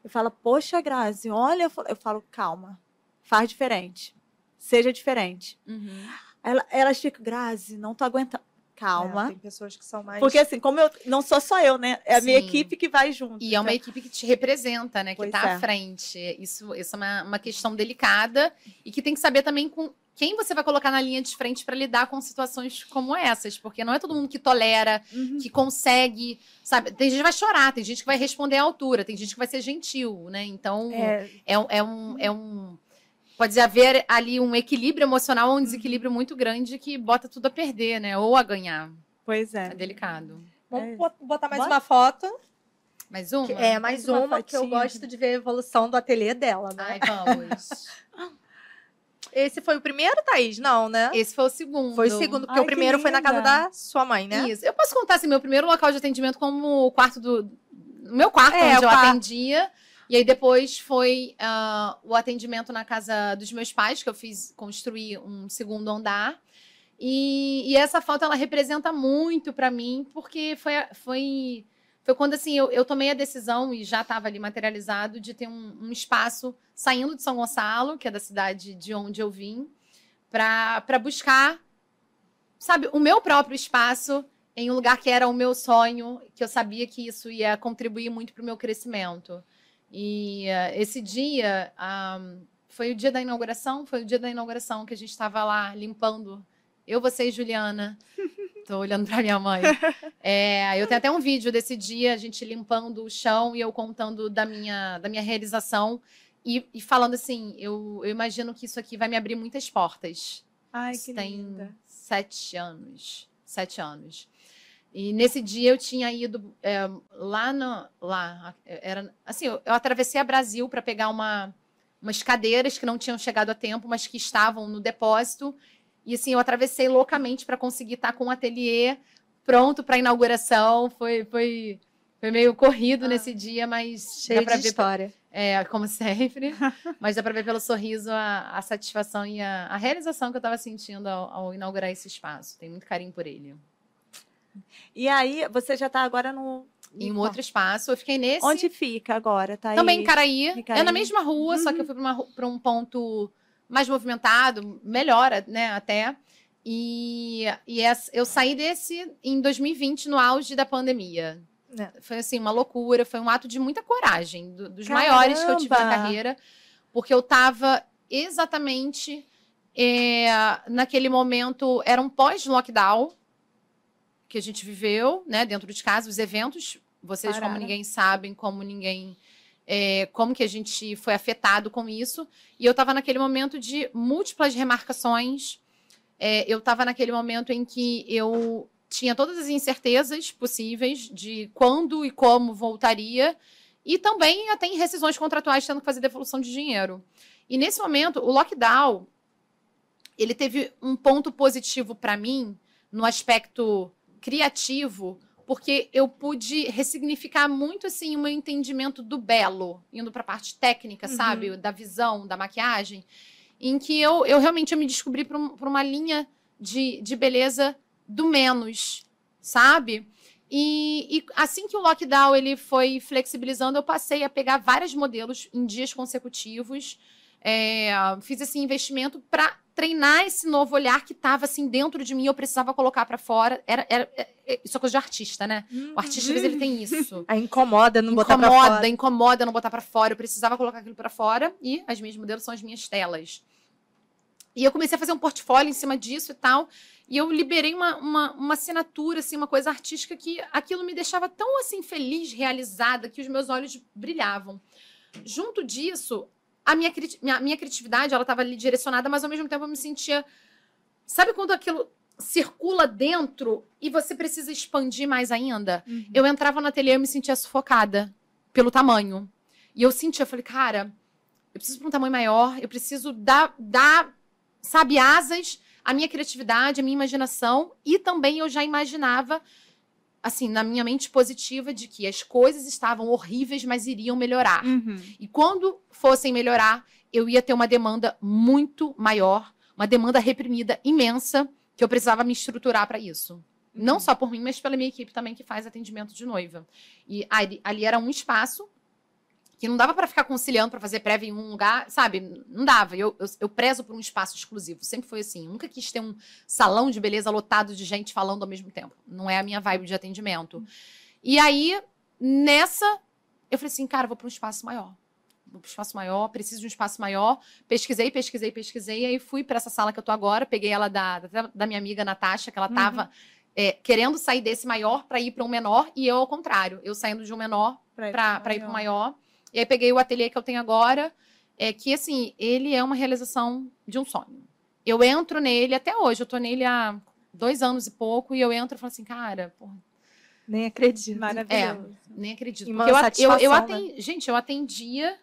E fala, poxa, Grazi, olha, eu falo- calma, faz diferente. Seja diferente. Uhum. Ela, elas ficam, Grazi, não tô aguentando. É, Calma. tem pessoas que são mais. Porque assim, como eu não sou só eu, né? É a minha Sim. equipe que vai junto. E é uma Então, equipe que te representa, né? Que Pois tá é. à frente. Isso, isso é uma, uma questão delicada e que tem que saber também com quem você vai colocar na linha de frente para lidar com situações como essas. Porque não é todo mundo que tolera, uhum. que consegue, sabe? Tem gente que vai chorar, tem gente que vai responder à altura, tem gente que vai ser gentil, né? Então, É, é, um- é um. É um Pode haver ali um equilíbrio emocional ou um desequilíbrio muito grande que bota tudo a perder, né? Ou a ganhar. Pois É é. delicado. vamos É. bot- botar mais Bota. uma foto. Mais uma? que- é, mais Mais uma uma, que eu gosto de ver a evolução do ateliê dela, né? Ai, vamos. Esse foi o primeiro, Thaís? Não, né? Esse foi o segundo. Foi o segundo, porque Ai, o primeiro foi na casa da sua mãe, né? Isso. Eu posso contar assim, meu primeiro local de atendimento como o quarto do. Meu quarto, É, onde eu quarto. atendia. E aí depois foi ah, o atendimento na casa dos meus pais, que eu fiz construir um segundo andar. E, e essa foto ela representa muito para mim, porque foi, foi, foi quando assim eu, eu tomei a decisão e já estava ali materializado de ter um, um espaço saindo de São Gonçalo, que é da cidade de onde eu vim, para buscar, sabe, o meu próprio espaço em um lugar que era o meu sonho, que eu sabia que isso ia contribuir muito para o meu crescimento. E eh, esse dia ah, foi o dia da inauguração, foi o dia da inauguração que a gente estava lá limpando. Eu, você e Juliana. Tô olhando para minha mãe. É, eu tenho até um vídeo desse dia, a gente limpando o chão e eu contando da minha, da minha realização e, e falando assim: eu, eu imagino que isso aqui vai me abrir muitas portas. Ai, Isso que tem linda. sete anos. Sete anos. E nesse dia eu tinha ido é, lá no. Lá, era, assim, eu, eu atravessei a Brasil para pegar uma, umas cadeiras que não tinham chegado a tempo, mas que estavam no depósito. E assim, eu atravessei loucamente para conseguir estar com o ateliê pronto para inauguração. Foi, foi, foi meio corrido Ah. nesse dia, mas Cheio dá pra de ver história. é, como sempre. Mas dá pra ver pelo sorriso a, a satisfação e a, a realização que eu tava sentindo ao, ao inaugurar esse espaço. Tenho muito carinho por ele. E aí, você já tá agora no. Em um outro espaço, eu fiquei nesse. Onde fica agora, tá Também em Caraí. Em É na mesma rua, só que eu fui uma ru- pra um ponto mais movimentado, melhor, né, até. E, e essa- eu saí desse em 2020, no auge da pandemia. É. Foi assim, uma loucura, foi um ato de muita coragem, do- dos maiores que eu tive na Caramba! carreira, porque eu estava exatamente é, naquele momento, era um pós-lockdown que a gente viveu, né, dentro de casa, os eventos, vocês como Pararam. ninguém sabem, como ninguém é, como que a gente foi afetado com isso. E eu estava naquele momento de múltiplas remarcações. É, eu estava naquele momento em que eu tinha todas as incertezas possíveis de quando e como voltaria. E também até em rescisões contratuais tendo que fazer devolução de dinheiro. E nesse momento, o lockdown, ele teve um ponto positivo para mim no aspecto criativo, porque eu pude ressignificar muito assim o meu entendimento do belo, indo para a parte técnica, Uhum. sabe, da visão, da maquiagem, em que eu, eu realmente eu me descobri por, um- uma linha de, de beleza do menos, sabe? E, e assim que o lockdown ele foi flexibilizando, eu passei a pegar vários modelos em dias consecutivos. É, fiz esse investimento para treinar esse novo olhar que estava assim dentro de mim, eu precisava colocar para fora. Era, era, é- é- isso é coisa de artista, né? O artista, às vezes, ele tem isso. Aí incomoda não botar pra incomoda, fora. incomoda não botar pra fora. Eu precisava colocar aquilo pra fora e as minhas modelos são as minhas telas. E eu comecei a fazer um portfólio em cima disso e tal. E eu liberei uma, uma, uma assinatura, assim, uma coisa artística que aquilo me deixava tão assim feliz, realizada, que os meus olhos brilhavam. Junto disso, a minha, minha, minha criatividade ela estava ali direcionada, mas ao mesmo tempo eu me sentia sabe quando aquilo circula dentro e você precisa expandir mais ainda? Uhum. Eu entrava no ateliê e me sentia sufocada pelo tamanho. E eu sentia, eu falei, cara, eu preciso para um tamanho maior, eu preciso dar, dar, sabe, asas à minha criatividade, à minha imaginação. E também eu já imaginava, assim, na minha mente positiva, de que as coisas estavam horríveis, mas iriam melhorar. Uhum. E quando fossem melhorar, eu ia ter uma demanda muito maior, uma demanda reprimida imensa, que eu precisava me estruturar para isso. Não só por mim, mas pela minha equipe também que faz atendimento de noiva. E ali, ali era um espaço que não dava para ficar conciliando para fazer prévia em um lugar, sabe? Não dava. Eu, eu, eu prezo por um espaço exclusivo. Sempre foi assim. Nunca quis ter um salão de beleza lotado de gente falando ao mesmo tempo. Não é a minha vibe de atendimento. E aí, nessa, eu falei assim, cara, vou para um espaço maior. Vou para um espaço maior, preciso de um espaço maior. Pesquisei, pesquisei, pesquisei. E aí fui para essa sala que eu tô agora. Peguei ela da, da, da minha amiga Natasha, que ela tava é, querendo sair desse maior para ir para um menor. E eu, ao contrário, eu saindo de um menor para ir para o maior. E aí peguei o ateliê que eu tenho agora, é que assim, ele é uma realização de um sonho. Eu entro nele até hoje, eu tô nele há dois anos e pouco, e eu entro e falo assim, cara, porra, Nem acredito. Maravilhoso. nem acredito. Eu, eu, eu satisfação, atendi, gente, eu atendia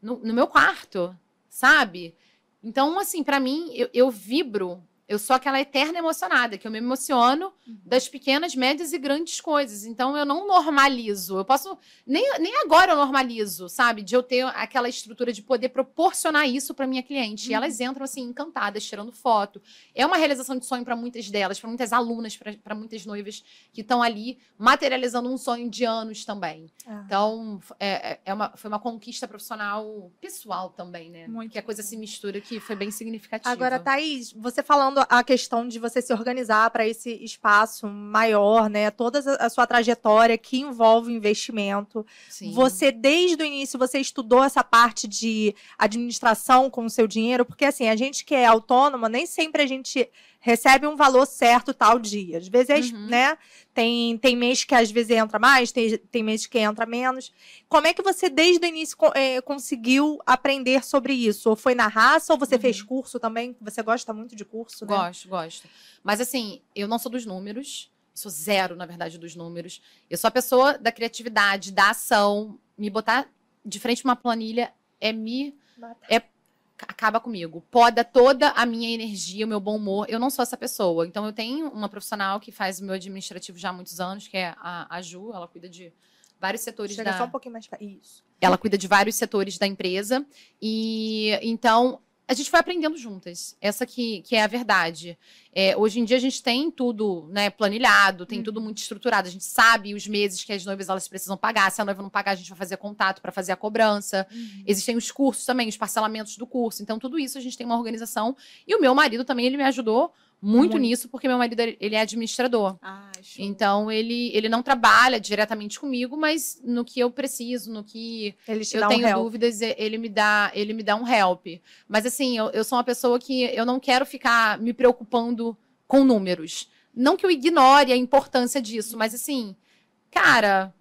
no, no meu quarto, sabe? Então, assim, pra mim, eu, eu vibro. Eu sou aquela eterna emocionada, que eu me emociono das pequenas, médias e grandes coisas. Então, eu não normalizo. Eu posso. Nem, nem agora eu normalizo, sabe? De eu ter aquela estrutura de poder proporcionar isso para minha cliente. E elas entram, assim, encantadas, tirando foto. É uma realização de sonho para muitas delas, para muitas alunas, para muitas noivas que estão ali materializando um sonho de anos também. Ah. Então, é, é- é uma, foi uma conquista profissional pessoal também, né? Muito que a coisa se mistura, que foi bem significativa. Agora, Thaís, você falando a questão de você se organizar para esse espaço maior, né? Toda a a sua trajetória que envolve investimento. Sim. Você, desde o início, você estudou essa parte de administração com o seu dinheiro? Porque, assim, a gente que é autônoma, nem sempre a gente recebe um valor certo tal dia. Às vezes, Uhum. né? Tem, tem mês que às vezes entra mais, tem, tem mês que entra menos. Como é que você, desde o início, eh, conseguiu aprender sobre isso? Ou foi na raça, ou você Uhum. fez curso também? Você gosta muito de curso, né? Gosto, gosto. Mas assim, eu não sou dos números. Sou zero, na verdade, dos números. Eu sou a pessoa da criatividade, da ação. Me botar de frente a uma planilha é me. É, acaba comigo. Poda toda a minha energia, o meu bom humor. Eu não sou essa pessoa. Então, eu tenho uma profissional que faz o meu administrativo já há muitos anos, que é a, a Ju. Ela cuida de vários setores Chega da. só um pouquinho mais. pra- Isso. Ela cuida de vários setores da empresa. E então a gente foi aprendendo juntas. Essa que, que é a verdade. É, hoje em dia a gente tem tudo né, planilhado, tem tudo muito estruturado. A gente sabe os meses que as noivas elas precisam pagar. Se a noiva não pagar, a gente vai fazer contato para fazer a cobrança. Existem os cursos também, os parcelamentos do curso. Então, tudo isso a gente tem uma organização. E o meu marido também, ele me ajudou muito, Muito. nisso, porque meu marido ele é administrador. Ah. Então, ele, ele não trabalha diretamente comigo, mas no que eu preciso, no que eu um tenho help. dúvidas, ele me dá, ele me dá um help. Mas assim, eu, eu sou uma pessoa que eu não quero ficar me preocupando com números. Não que eu ignore a importância disso, mas assim, cara,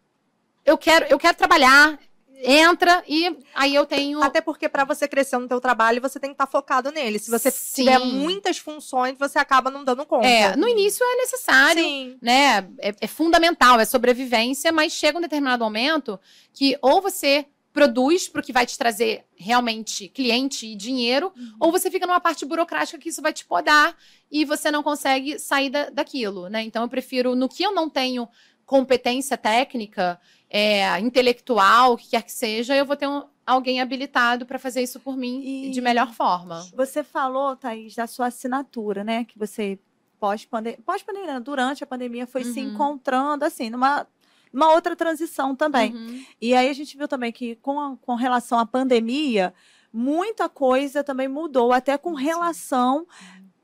eu quero, eu quero trabalhar, entra e aí eu tenho Até porque para você crescer no teu trabalho, você tem que estar focado nele. Se você Sim. tiver muitas funções, você acaba não dando conta. é, no início é necessário, Sim. né? É, é fundamental, é sobrevivência, mas chega um determinado momento que ou você produz para o que vai te trazer realmente cliente e dinheiro, ou você fica numa parte burocrática que isso vai te podar e você não consegue sair da, daquilo, né? Então eu prefiro, no que eu não tenho competência técnica, é, intelectual, o que quer que seja, eu vou ter um- alguém habilitado para fazer isso por mim E- de melhor forma. Você falou, Thaís, da sua assinatura, né? Que você, pós-pandemia, pós-pandemia, durante a pandemia, foi se Uhum. encontrando, assim, numa, numa outra transição também. Uhum. E aí a gente viu também que, com, a- com relação à pandemia, muita coisa também mudou, até com relação.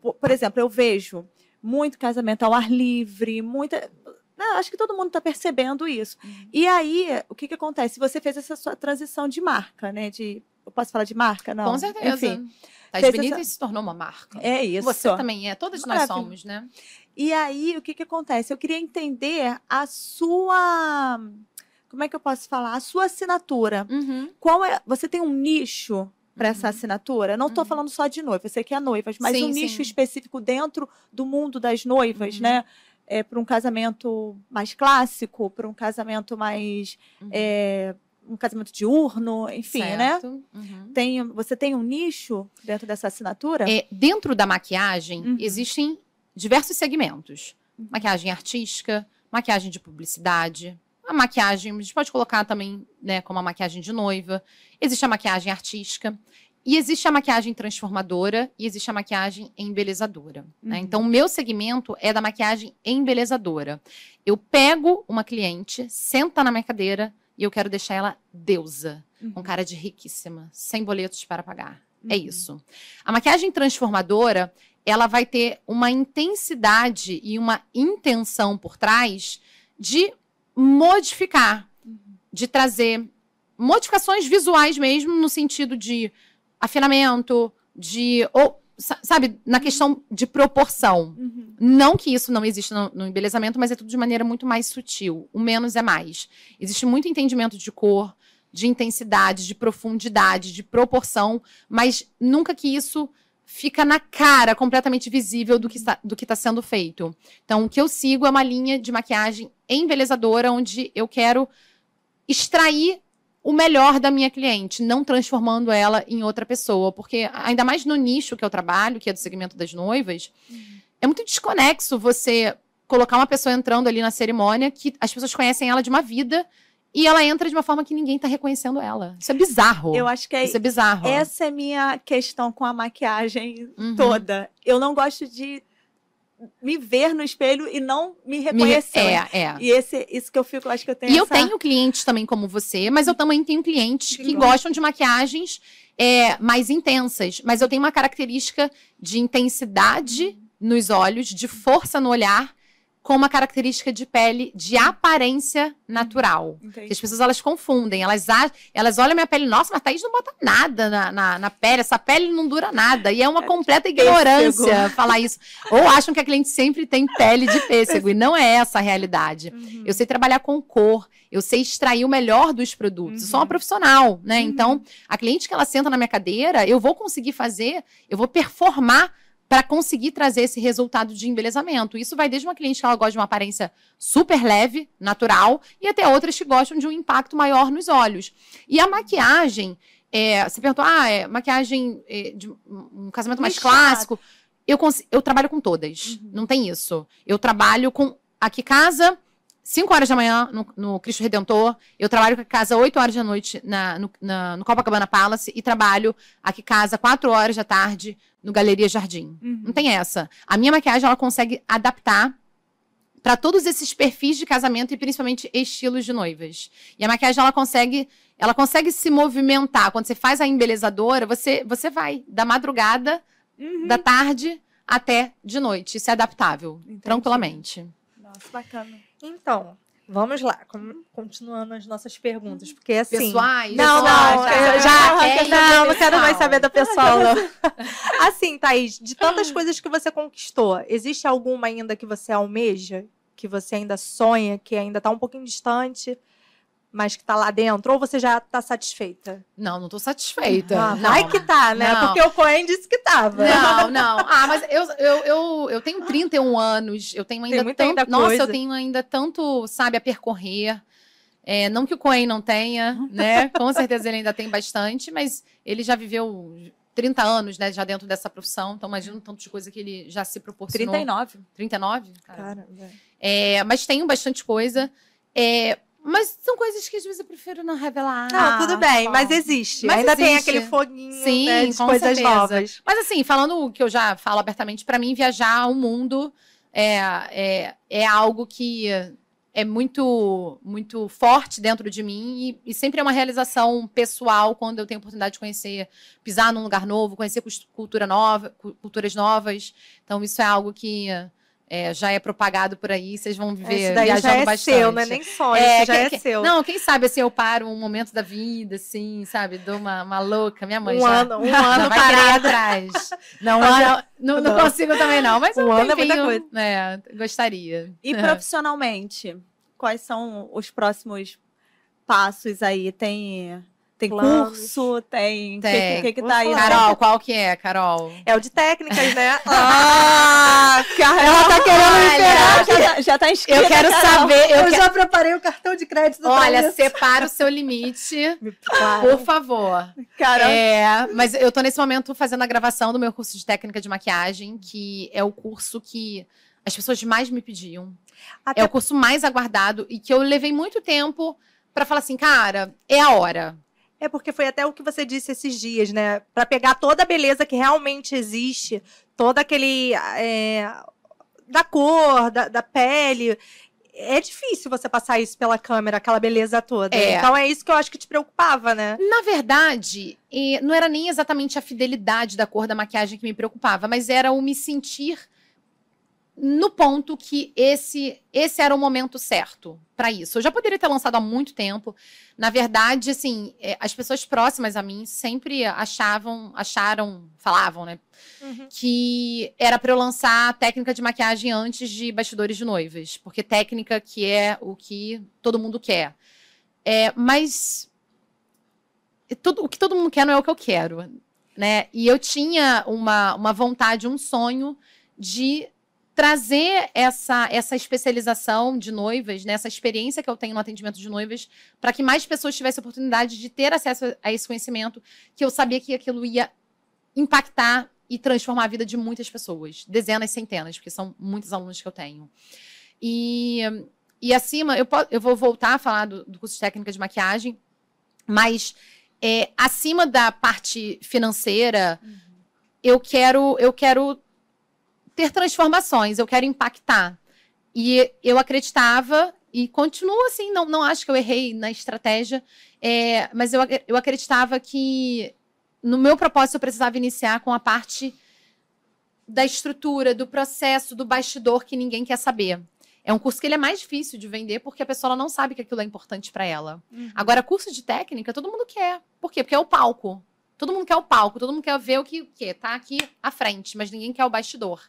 Por, por exemplo, eu vejo muito casamento ao ar livre, muita. Né, Acho que todo mundo está percebendo isso. E aí, o que, que acontece? Você fez essa sua transição de marca, né? De, eu posso falar de marca? Não. Com certeza. Enfim, fez Benítez essa- se tornou uma marca. é isso. Você também é, todas nós Maravilha. somos, né? E aí, o que, que acontece? Eu queria entender a sua. Como é que eu posso falar? A sua assinatura. Uhum. Qual é? Você tem um nicho para essa assinatura? Não estou Uhum. falando só de noiva, você que é noivas, mas Sim, um nicho sim. específico dentro do mundo das noivas, Uhum. né? É, para um casamento mais clássico, para um casamento mais. Uhum. é, um casamento diurno, enfim, né? Certo. Uhum. Tem, você tem um nicho dentro dessa assinatura? É, dentro da maquiagem, Uhum. existem diversos segmentos. Uhum. Maquiagem artística, maquiagem de publicidade, a maquiagem, a gente pode colocar também né, como a maquiagem de noiva. Existe a maquiagem artística. E existe a maquiagem transformadora e existe a maquiagem embelezadora. né? Uhum. Então, o meu segmento é da maquiagem embelezadora. Eu pego uma cliente, senta na minha cadeira e eu quero deixar ela deusa, com Uhum. cara de riquíssima, sem boletos para pagar. É Uhum. isso. A maquiagem transformadora, ela vai ter uma intensidade e uma intenção por trás de modificar, Uhum. de trazer modificações visuais mesmo, no sentido de afinamento, de. Ou, sa- sabe, na questão de proporção. Uhum. Não que isso não exista no, no embelezamento, mas é tudo de maneira muito mais sutil. O menos é mais. Existe muito entendimento de cor, de intensidade, de profundidade, de proporção, mas nunca que isso fica na cara, completamente visível do que está, do que está sendo feito. Então, o que eu sigo é uma linha de maquiagem embelezadora, onde eu quero extrair o melhor da minha cliente, não transformando ela em outra pessoa. Porque, ainda mais no nicho que eu trabalho, que é do segmento das noivas, é muito desconexo você colocar uma pessoa entrando ali na cerimônia que as pessoas conhecem ela de uma vida e ela entra de uma forma que ninguém tá reconhecendo ela. Isso é bizarro. Eu acho que é, Isso é bizarro. essa é minha questão com a maquiagem Uhum. toda. Eu não gosto de me ver no espelho e não me reconhecer. É, é. E esse, isso que eu fico, eu acho que eu tenho E eu essa... tenho clientes também como você, mas eu também tenho clientes que Legal. gostam de maquiagens é, mais intensas. Mas eu tenho uma característica de intensidade nos olhos, de força no olhar, com uma característica de pele de aparência natural. Entendi. Que as pessoas elas confundem, elas, elas olham a minha pele, nossa, mas Thaís não bota nada na, na, na pele, essa pele não dura nada. E é uma completa ignorância falar isso. Ou acham que a cliente sempre tem pele de pêssego, e não é essa a realidade. Uhum. Eu sei trabalhar com cor, eu sei extrair o melhor dos produtos. Eu sou uma Uhum. profissional, né? Uhum. Então, a cliente que ela senta na minha cadeira, eu vou conseguir fazer, eu vou performar para conseguir trazer esse resultado de embelezamento. Isso vai desde uma cliente que ela gosta de uma aparência super leve, natural, e até outras que gostam de um impacto maior nos olhos. E a maquiagem, é, você perguntou, ah, é maquiagem é, de um casamento mais clássico. Eu, eu trabalho com todas, Uhum. não tem isso. Eu trabalho com aqui casa, 5 horas da manhã no, no Cristo Redentor. Eu trabalho com a casa 8 horas da noite na, no, na- no Copacabana Palace e trabalho aqui casa 4 horas da tarde no Galeria Jardim. Uhum. Não tem essa. A minha maquiagem ela consegue adaptar para todos esses perfis de casamento e principalmente estilos de noivas. E a maquiagem ela consegue, ela consegue se movimentar. Quando você faz a embelezadora, você você vai da madrugada, Uhum. da tarde até de noite. Isso é adaptável, Entendi. tranquilamente. Nossa, bacana. Então, vamos lá, continuando as nossas perguntas, porque assim. Pessoais, Não, não, já- eu já ir não, não quero mais saber da pessoal, não. Assim, Thaís, de tantas coisas que você conquistou, existe alguma ainda que você almeja, que você ainda sonha, que ainda tá um pouquinho distante, mas que tá lá dentro, ou você já tá satisfeita? Não, não tô satisfeita. Ah, não. vai que tá, né? Não. Porque o Coen disse que tava. Não, não. Ah, mas eu, eu, eu, eu tenho 31 anos, eu tenho ainda tanto. nossa, eu tenho ainda tanto, sabe, a percorrer. É, não que o Coen não tenha, né? Com certeza ele ainda tem bastante, mas ele já viveu 30 anos, né, já dentro dessa profissão, então imagina o tanto de coisa que ele já se proporcionou. 39. 39? Cara. Caramba. É, mas tenho bastante coisa. É, mas são coisas que às vezes eu prefiro não revelar. Não, tudo bem, bom. mas existe. Mas ainda tem existe. aquele foguinho Sim, né, de coisas certeza. novas. Mas assim, falando o que eu já falo abertamente, pra mim viajar o mundo é, é, é algo que é muito muito forte dentro de mim e, e sempre é uma realização pessoal quando eu tenho a oportunidade de conhecer, pisar num lugar novo, conhecer cultura nova, cu- culturas novas. Então isso é algo que é, já é propagado por aí, vocês vão viver Esse daí viajando já é bastante. seu, não é nem sonho, É, esse já quem- é quem- seu. Não, quem sabe assim, eu paro um momento da vida, assim, sabe? Dou uma, uma louca. Minha mãe um já, ano, um já ano vai atrás. Não, ano, não, não não. consigo também não, mas Um um ano é muita tempinho, é, gostaria. E profissionalmente, quais são os próximos passos aí? Tem Tem Planos. curso, tem. O que, Tem. que, que tá aí? Carol, qual que é, Carol? É o de técnicas, né? Ah, ela tá querendo me já, tá- já tá inscrita. Eu quero Carol. saber. Eu Eu que- já preparei o cartão de crédito pra Olha, isso. separa o seu limite, Claro. por favor. Carol. É, mas eu tô nesse momento fazendo a gravação do meu curso de técnica de maquiagem, que é o curso que as pessoas mais me pediam. Até É o curso mais aguardado e que eu levei muito tempo pra falar assim, cara, é a hora. É porque foi até o que você disse esses dias, né? Pra pegar toda a beleza que realmente existe, todo aquele. é, da cor, da, da pele. É difícil você passar isso pela câmera, aquela beleza toda. É. Então é isso que eu acho que te preocupava, né? Na verdade, não era nem exatamente a fidelidade da cor da maquiagem que me preocupava, mas era o me sentir no ponto que esse esse era o momento certo para isso. Eu já poderia ter lançado há muito tempo. Na verdade, assim, eh, as pessoas próximas a mim sempre achavam, acharam, falavam, né, que era para eu lançar técnica de maquiagem antes de bastidores de noivas, porque técnica que é o que todo mundo quer. É, mas tudo- o que todo mundo quer não é o que eu quero, né? E eu tinha uma, uma vontade, um sonho de trazer essa, essa especialização de noivas, né? essa experiência que eu tenho no atendimento de noivas, para que mais pessoas tivessem a oportunidade de ter acesso a esse conhecimento, que eu sabia que aquilo ia impactar e transformar a vida de muitas pessoas, dezenas, centenas, porque são muitos alunos que eu tenho. E, e acima, eu, po- eu vou voltar a falar do, do curso de técnica de maquiagem, mas é, acima da parte financeira, eu quero eu quero ter transformações, eu quero impactar. E eu acreditava e continuo assim, não, não acho que eu errei na estratégia, é, mas eu, eu acreditava que no meu propósito eu precisava iniciar com a parte da estrutura, do processo, do bastidor que ninguém quer saber. É um curso que ele é mais difícil de vender porque a pessoa não sabe que aquilo é importante para ela. Agora, curso de técnica, todo mundo quer. Por quê? Porque é o palco. Todo mundo quer o palco, todo mundo quer ver o que, o que tá aqui à frente, mas ninguém quer o bastidor.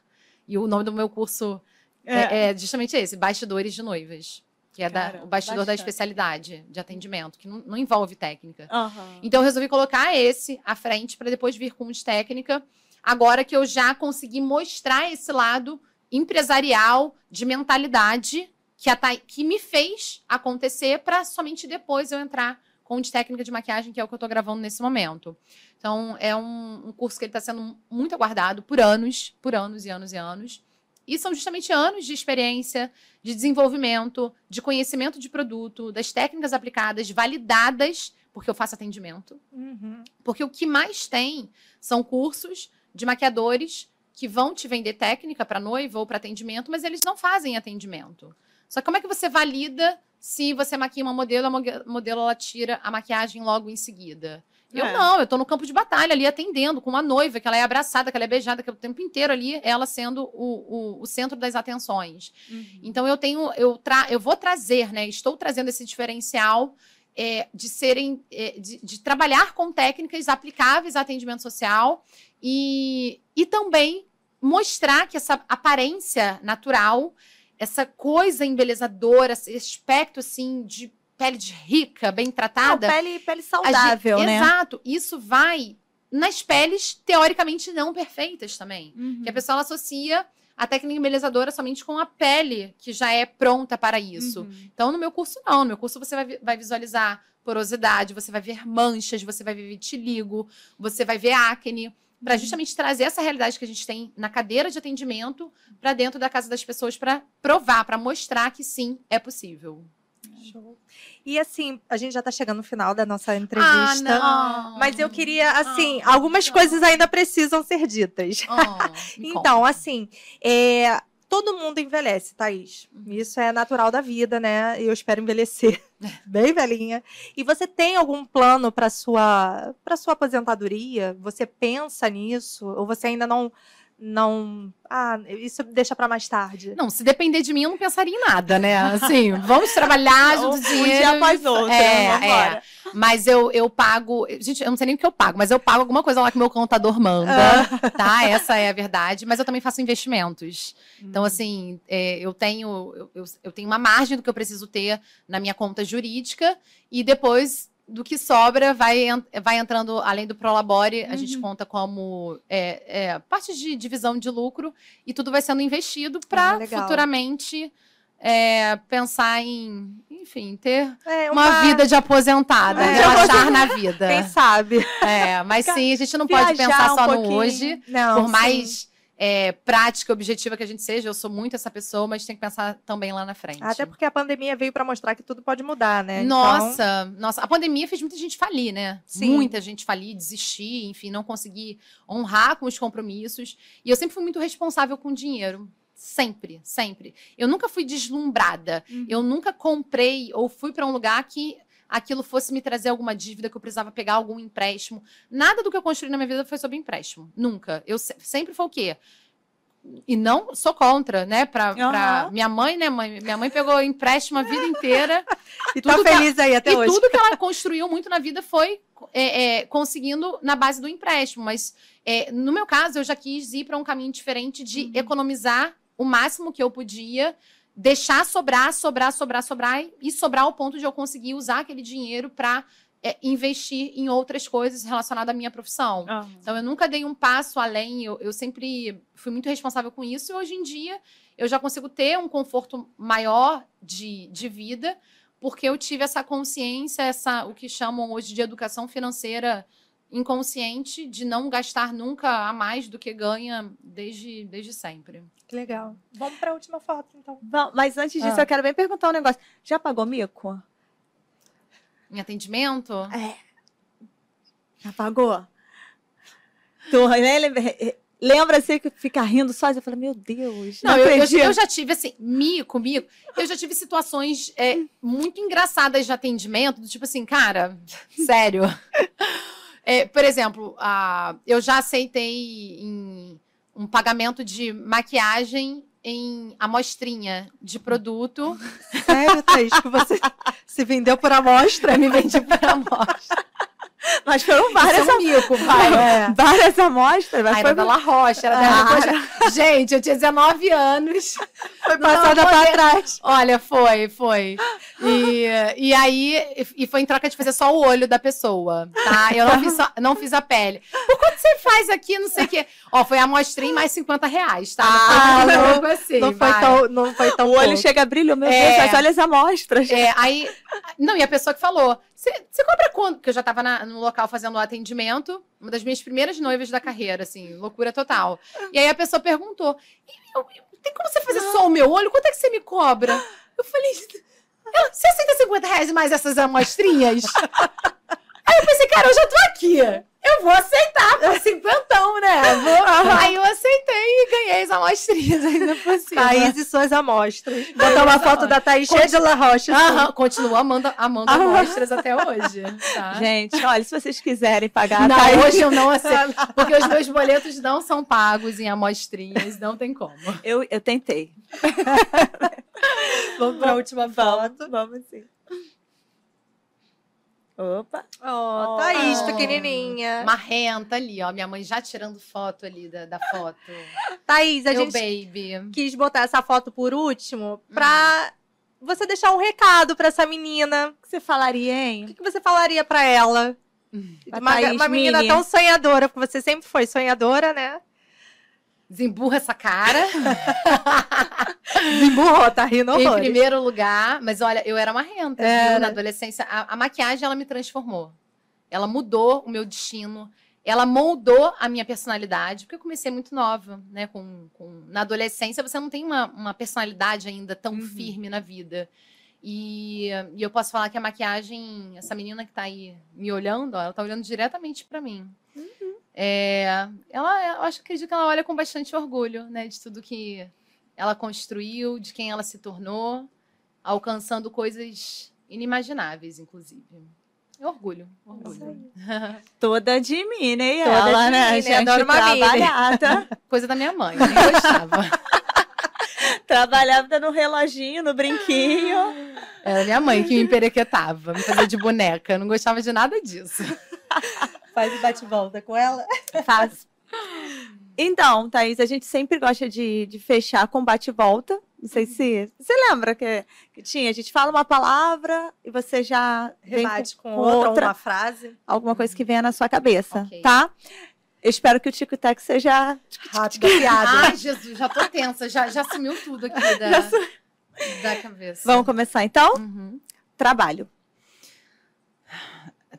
E o nome do meu curso é, é justamente esse, Bastidores de Noivas. Que é da- Cara, o bastidor da bastante. especialidade de atendimento, que não, não envolve técnica. Aham. Então eu resolvi colocar esse à frente para depois vir com o de técnica. Agora que eu já consegui mostrar esse lado empresarial de mentalidade que, a que me fez acontecer para somente depois eu entrar com o de técnica de maquiagem, que é o que eu estou gravando nesse momento. Então é um, um curso que ele está sendo muito aguardado por anos, por anos e anos e anos. E são justamente anos de experiência, de desenvolvimento, de conhecimento de produto, das técnicas aplicadas, validadas, porque eu faço atendimento. Uhum. Porque o que mais tem são cursos de maquiadores que vão te vender técnica para noiva ou para atendimento, mas eles não fazem atendimento. Só que como é que você valida se você maquia uma modelo, a modelo ela tira a maquiagem logo em seguida? Eu É. não, eu tô no campo de batalha ali atendendo com uma noiva, que ela é abraçada, que ela é beijada, que é o tempo inteiro ali, ela sendo o, o, o centro das atenções. Uhum. Então eu tenho, eu, tra eu vou trazer, né? Estou trazendo esse diferencial é, de serem, é, de, de trabalhar com técnicas aplicáveis a atendimento social e, e também mostrar que essa aparência natural, essa coisa embelezadora, esse aspecto assim de pele de rica, bem Não, tratada. pele, pele a saudável, gente- né? Exato. Isso vai nas peles teoricamente não perfeitas também. Uhum. Que a pessoa associa a técnica embelezadora somente com a pele, que já é pronta para isso. Uhum. Então, no meu curso, não. No meu curso, você vai, vai visualizar porosidade, você vai ver manchas, você vai ver vitiligo, você vai ver acne, para justamente trazer essa realidade que a gente tem na cadeira de atendimento para dentro da casa das pessoas, para provar, para mostrar que sim, é possível. Show. E assim, a gente já tá chegando no final da nossa entrevista. Ah. Mas eu queria, assim, Ah, algumas não. coisas ainda precisam ser ditas. Ah, Então, assim, é, todo mundo envelhece, Thaís. Isso é natural da vida, né? Eu espero envelhecer bem velhinha. E você tem algum plano para sua para sua aposentadoria? Você pensa nisso ou você ainda não não, ah, isso deixa para mais tarde? Não, se depender de mim, eu não pensaria em nada, né? Assim, vamos trabalhar, junto Um dinheiro. dia após outro, É, é. Mas eu, eu pago. Gente, eu não sei nem o que eu pago, mas eu pago alguma coisa lá que meu contador manda, Ah. tá? Essa é a verdade. Mas eu também faço investimentos. Hum. Então, assim, é, eu tenho eu, eu, eu tenho uma margem do que eu preciso ter na minha conta jurídica e depois do que sobra vai, vai entrando, além do Prolabore, a gente Uhum. conta como é, é, parte de divisão de lucro e tudo vai sendo investido Ah, para legal. futuramente é, pensar em, enfim, ter É, uma, vida de aposentada, É. relaxar na vida. Quem sabe? É, mas sim, a gente não pode pensar um só no pouquinho. hoje, Não, por mais é, prática, objetiva que a gente seja. Eu sou muito essa pessoa, mas tem que pensar também lá na frente. Até porque a pandemia veio para mostrar que tudo pode mudar, né? Então, Nossa, nossa, a pandemia fez muita gente falir, né? Sim. Muita gente falir, desistir, enfim, não conseguir honrar com os compromissos. E eu sempre fui muito responsável com dinheiro. Sempre, sempre. Eu nunca fui deslumbrada. Uhum. Eu nunca comprei ou fui para um lugar que aquilo fosse me trazer alguma dívida, que eu precisava pegar algum empréstimo. Nada do que eu construí na minha vida foi sobre empréstimo. Nunca. Eu se- sempre foi o quê? E não sou contra, né? Pra, pra Aham. minha mãe, né, mãe? Minha mãe pegou empréstimo a vida inteira. E tá feliz aí até e hoje. tudo que ela construiu muito na vida foi é, é, conseguindo na base do empréstimo. Mas é, no meu caso, eu já quis ir para um caminho diferente de Uhum. economizar o máximo que eu podia, deixar sobrar, sobrar, sobrar, sobrar e sobrar ao ponto de eu conseguir usar aquele dinheiro para investir em outras coisas relacionadas à minha profissão. Ah. Então, eu nunca dei um passo além, eu, eu sempre fui muito responsável com isso, e hoje em dia eu já consigo ter um conforto maior de, de vida, porque eu tive essa consciência, essa o que chamam hoje de educação financeira inconsciente, de não gastar nunca a mais do que ganha desde, desde sempre. Que legal. Vamos para a última foto, então. Bom, mas antes disso, Ah. eu quero bem perguntar um negócio. Já pagou mico? Em atendimento, É. Já pagou? Tu né, lembra, lembra assim que fica rindo sozinha? Eu falei, meu Deus. Não, eu, eu- acredito. eu já tive, assim, mico, mico. Eu já tive situações é, muito engraçadas de atendimento, do tipo assim, cara, sério. É, por exemplo, a, eu já aceitei em um pagamento de maquiagem em amostrinha de produto. Sério, Thaís, que você se vendeu por amostra? Eu me vendi por amostra. Mas foram várias, é um mico, vai. É. várias amostras. Mas Ai, foi era da La Rocha, era da Ah. Rocha. Gente, eu tinha 19 anos. Foi Não, passada para trás. Olha, foi, foi. E, e aí, e foi em troca de fazer só o olho da pessoa, tá? Eu não fiz, só- não fiz a pele. Por quanto você faz aqui, não sei o quê? Ó, foi a amostrinha mais 50 reais, tá? Ah, não, não- foi pouco assim, Não foi tão, não foi tão O olho pouco. chega a brilho, meu É. Deus, olha as amostras. É, aí. Não, e a pessoa que falou: você cobra quanto? Porque eu já tava na- no local fazendo o atendimento, uma das minhas primeiras noivas da carreira, assim, loucura total. E aí a pessoa perguntou: "E eu- eu- tem como você fazer só o meu olho? Quanto é que você me cobra? Eu falei. "Ela, Você aceita 50 reais e mais essas amostrinhas? Aí eu pensei, cara, eu já tô aqui. Eu vou aceitar por cinquentão, né? Vou- Aí eu aceitei e ganhei as amostrinhas ainda por cima. Thaís e suas amostras. Botar uma foto da Thaís cheia de La Rocha. assim. Aham, continuo amando, amando amostras até hoje. Tá? Gente, olha, se vocês quiserem pagar, não, aí. hoje eu não aceito. Porque os meus boletos não são pagos em amostrinhas, não tem como. Eu, eu tentei. Vamos para a última foto. Vamos, vamos sim. Opa. Ó, Thaís, Oh. pequenininha. Marrenta ali, ó. Minha mãe já tirando foto ali da, da foto. Thaís, a Meu gente baby. quis botar essa foto por último pra você deixar um recado pra essa menina. O que você falaria, O hein? que que você falaria pra ela? Pra Uma, Thaís uma menina Mini. tão sonhadora, porque você sempre foi sonhadora, né? Desemburra essa cara. Desemburrou, tá rindo em horrores. primeiro lugar. Mas olha, eu era marrenta, Era. viu? Na adolescência. A, a maquiagem, ela me transformou. Ela mudou o meu destino. Ela moldou a minha personalidade, porque eu comecei muito nova, né? Com, com- na adolescência, você não tem uma, uma personalidade ainda tão Uhum. firme na vida. E, e eu posso falar que a maquiagem, essa menina que tá aí me olhando, ó, ela tá olhando diretamente para mim. É, ela, eu acho acredito que ela olha com bastante orgulho, né, de tudo que ela construiu, de quem ela se tornou, alcançando coisas inimagináveis, inclusive. É orgulho, orgulho. Toda de mim, né? Toda ela, de né? mim, né? Gente Adoro uma trabalhada. Coisa da minha mãe, nem gostava. trabalhada no reloginho, no brinquinho. Era minha mãe que me emperequetava, me fazia de boneca. Eu não gostava de nada disso. Faz o bate-volta com ela. Faz. Então, Thaís, a gente sempre gosta de, de fechar com bate-volta, Não sei se. Você lembra que, que tinha? A gente fala uma palavra e você já vem Rebate com, com outra, outra. uma frase. alguma coisa que venha na sua cabeça, Ok. tá? Eu espero que o Tico Tac seja. Piada. Ai, Jesus, já tô tensa. Já, já sumiu tudo aqui da, da cabeça. Vamos começar então? Uhum. Trabalho.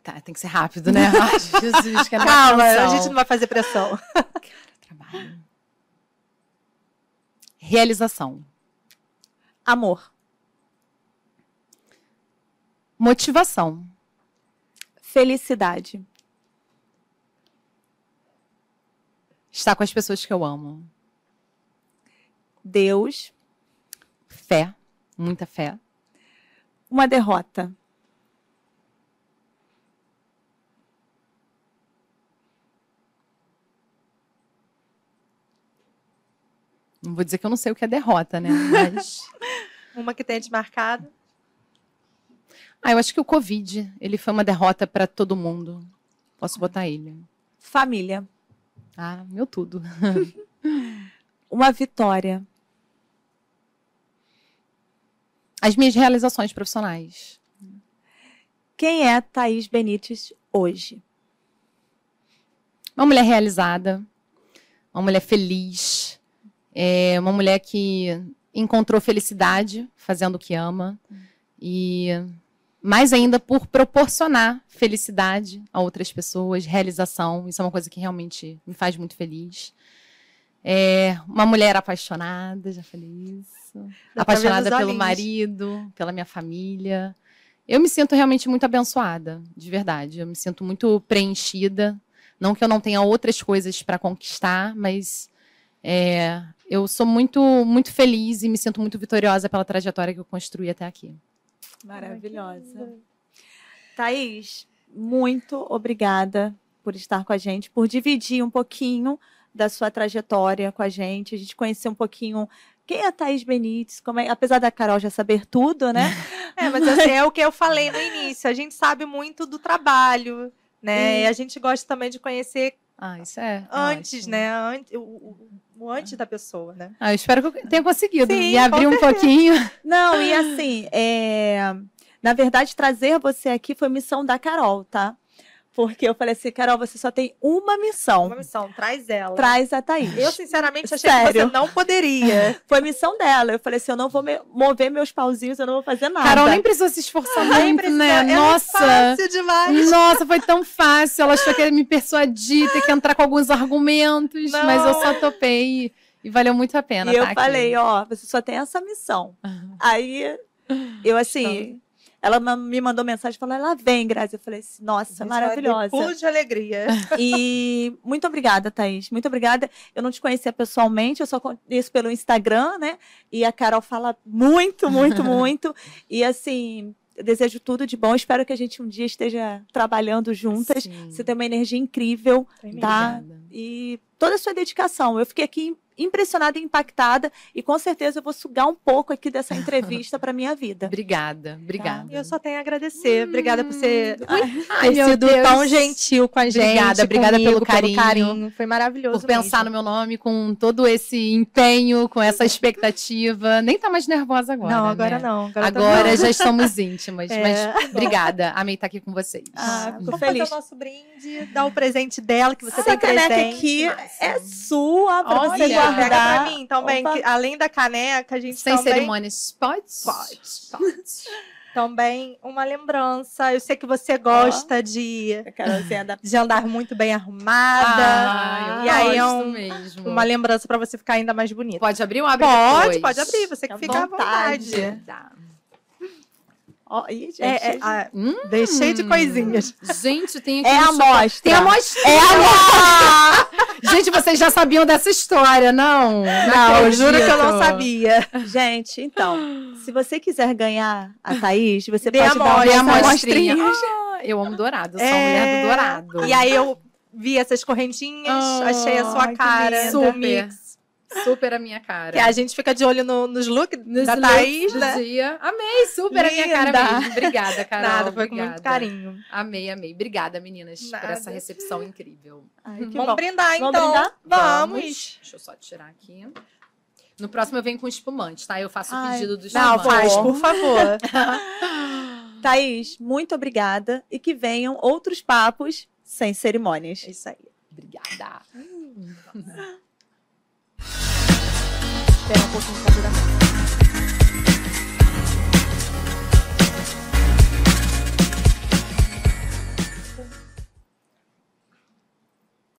Tá, tem que ser rápido, né? Ai, Jesus, mais Calma, a gente não vai fazer pressão. Trabalho. Realização. Amor. Motivação. Felicidade. Estar com as pessoas que eu amo. Deus. Fé. Muita fé. Uma derrota. Não vou dizer que eu não sei o que é derrota, né? Mas. Uma que tenha te marcado. Ah, eu acho que o Covid, ele foi uma derrota para todo mundo. Posso botar ele. Família. Ah, meu tudo. Uma vitória. As minhas realizações profissionais. Quem é Thaís Benites hoje? Uma mulher realizada, uma mulher feliz, é uma mulher que encontrou felicidade fazendo o que ama e mais ainda por proporcionar felicidade a outras pessoas, realização. Isso é uma coisa que realmente me faz muito feliz. É uma mulher apaixonada, já falei isso. Ver apaixonada pelo marido, pela minha família. Eu me sinto realmente muito abençoada, de verdade. Eu me sinto muito preenchida. Não que eu não tenha outras coisas para conquistar, mas é, eu sou muito, muito feliz e me sinto muito vitoriosa pela trajetória que eu construí até aqui. Maravilhosa. Thaís, muito obrigada por estar com a gente, por dividir um pouquinho da sua trajetória com a gente, a gente conhecer um pouquinho quem é a Thaís Benites, como é, apesar da Carol já saber tudo, né? É, mas assim, é o que eu falei no início. A gente sabe muito do trabalho, né? E- E a gente gosta também de conhecer Ah, isso é. antes, ótimo. né? Antes, o, o- o antes da pessoa, né? Ah, eu espero que eu tenha conseguido Sim, me abrir um pouquinho. Não, e assim, é, na verdade, trazer você aqui foi missão da Carol, tá? Porque eu falei assim, Carol, você só tem uma missão. Uma missão, traz ela. Traz a Thaís. Eu, sinceramente, achei que Sério. você não poderia. Foi missão dela. Eu falei assim, eu não vou me- mover meus pauzinhos, eu não vou fazer nada. Carol nem precisou se esforçar Nem muito, né? é Nossa! fácil demais. Nossa, foi tão fácil. Ela achou que ia me persuadir, ter que entrar com alguns argumentos, Não. mas eu só topei e, valeu muito a pena. E eu tá aqui. falei, ó, você só tem essa missão. Aí, eu assim, ela me mandou mensagem, falou, ela vem, Grazi. Eu falei assim, nossa, Gente, maravilhosa. Pulo de alegria. E muito obrigada, Thaís. Muito obrigada. Eu não te conhecia pessoalmente, eu só conheço pelo Instagram, né? E a Carol fala muito, muito, muito. E assim, eu desejo tudo de bom. Espero que a gente um dia esteja trabalhando juntas. Sim. Você tem uma energia incrível tá? Obrigada. e toda a sua dedicação. Eu fiquei aqui impressionada e impactada e com certeza eu vou sugar um pouco aqui dessa entrevista para minha vida. Obrigada, obrigada. E eu só tenho a agradecer. Obrigada por ser Ai, ter sido Deus. tão gentil com a gente. Obrigada, obrigada comigo, pelo carinho. Foi maravilhoso. Por pensar mesmo. no meu nome com todo esse empenho, com essa expectativa. Nem tá mais nervosa agora. Não, agora né? não. Agora, Agora, tá já estamos íntimas. É. Mas obrigada. Amei estar aqui com vocês. Ah, fico Vamos feliz. fazer o nosso brinde, dar o presente dela, que você Essa tem caneca presente. aqui Massa. é sua para você Olha, guardar. Pega pra mim também, Opa. que além da caneca, a gente Sem também... cerimônias. Pode? Pode, pode. também uma lembrança. Eu sei que você gosta de, A Carolzinha da de andar muito bem arrumada. Ah, eu e aí é um- mesmo. Uma lembrança pra você ficar ainda mais bonita. Pode abrir ou abre Pode, depois? pode abrir, você que fica à vontade. vontade. Tá. Ó, ih, gente, É, é, ah, Hum. deixei de coisinhas. Gente, tem aqui É a amostra. Tem a amostra. É a Gente, vocês já sabiam dessa história, não? Não, eu juro que eu não sabia. Gente, então, se você quiser ganhar a Thaís, você Dê pode dar amostra, uma a amostrinha. Ah, eu amo dourado, eu sou a É. mulher do dourado. E aí eu vi essas correntinhas, Oh, achei a sua cara. Super. Super a minha cara. Que a gente fica de olho no- nos looks Nos da looks Thaís, né? dia. Amei, super a minha cara Linda. mesmo. Obrigada, Carol. Nada, foi com obrigada. muito carinho. Amei, amei. Obrigada, meninas, por Nada. essa recepção incrível. Ai, Vamos bom. brindar, Vamos então. brindar? Vamos. Deixa eu só tirar aqui. No próximo eu venho com espumante, tá? Eu faço o Ai, pedido do Não, espumante. faz, por favor. Thaís, muito obrigada e que venham outros papos sem cerimônias. É isso aí. Obrigada. Espera um pouquinho pra durar.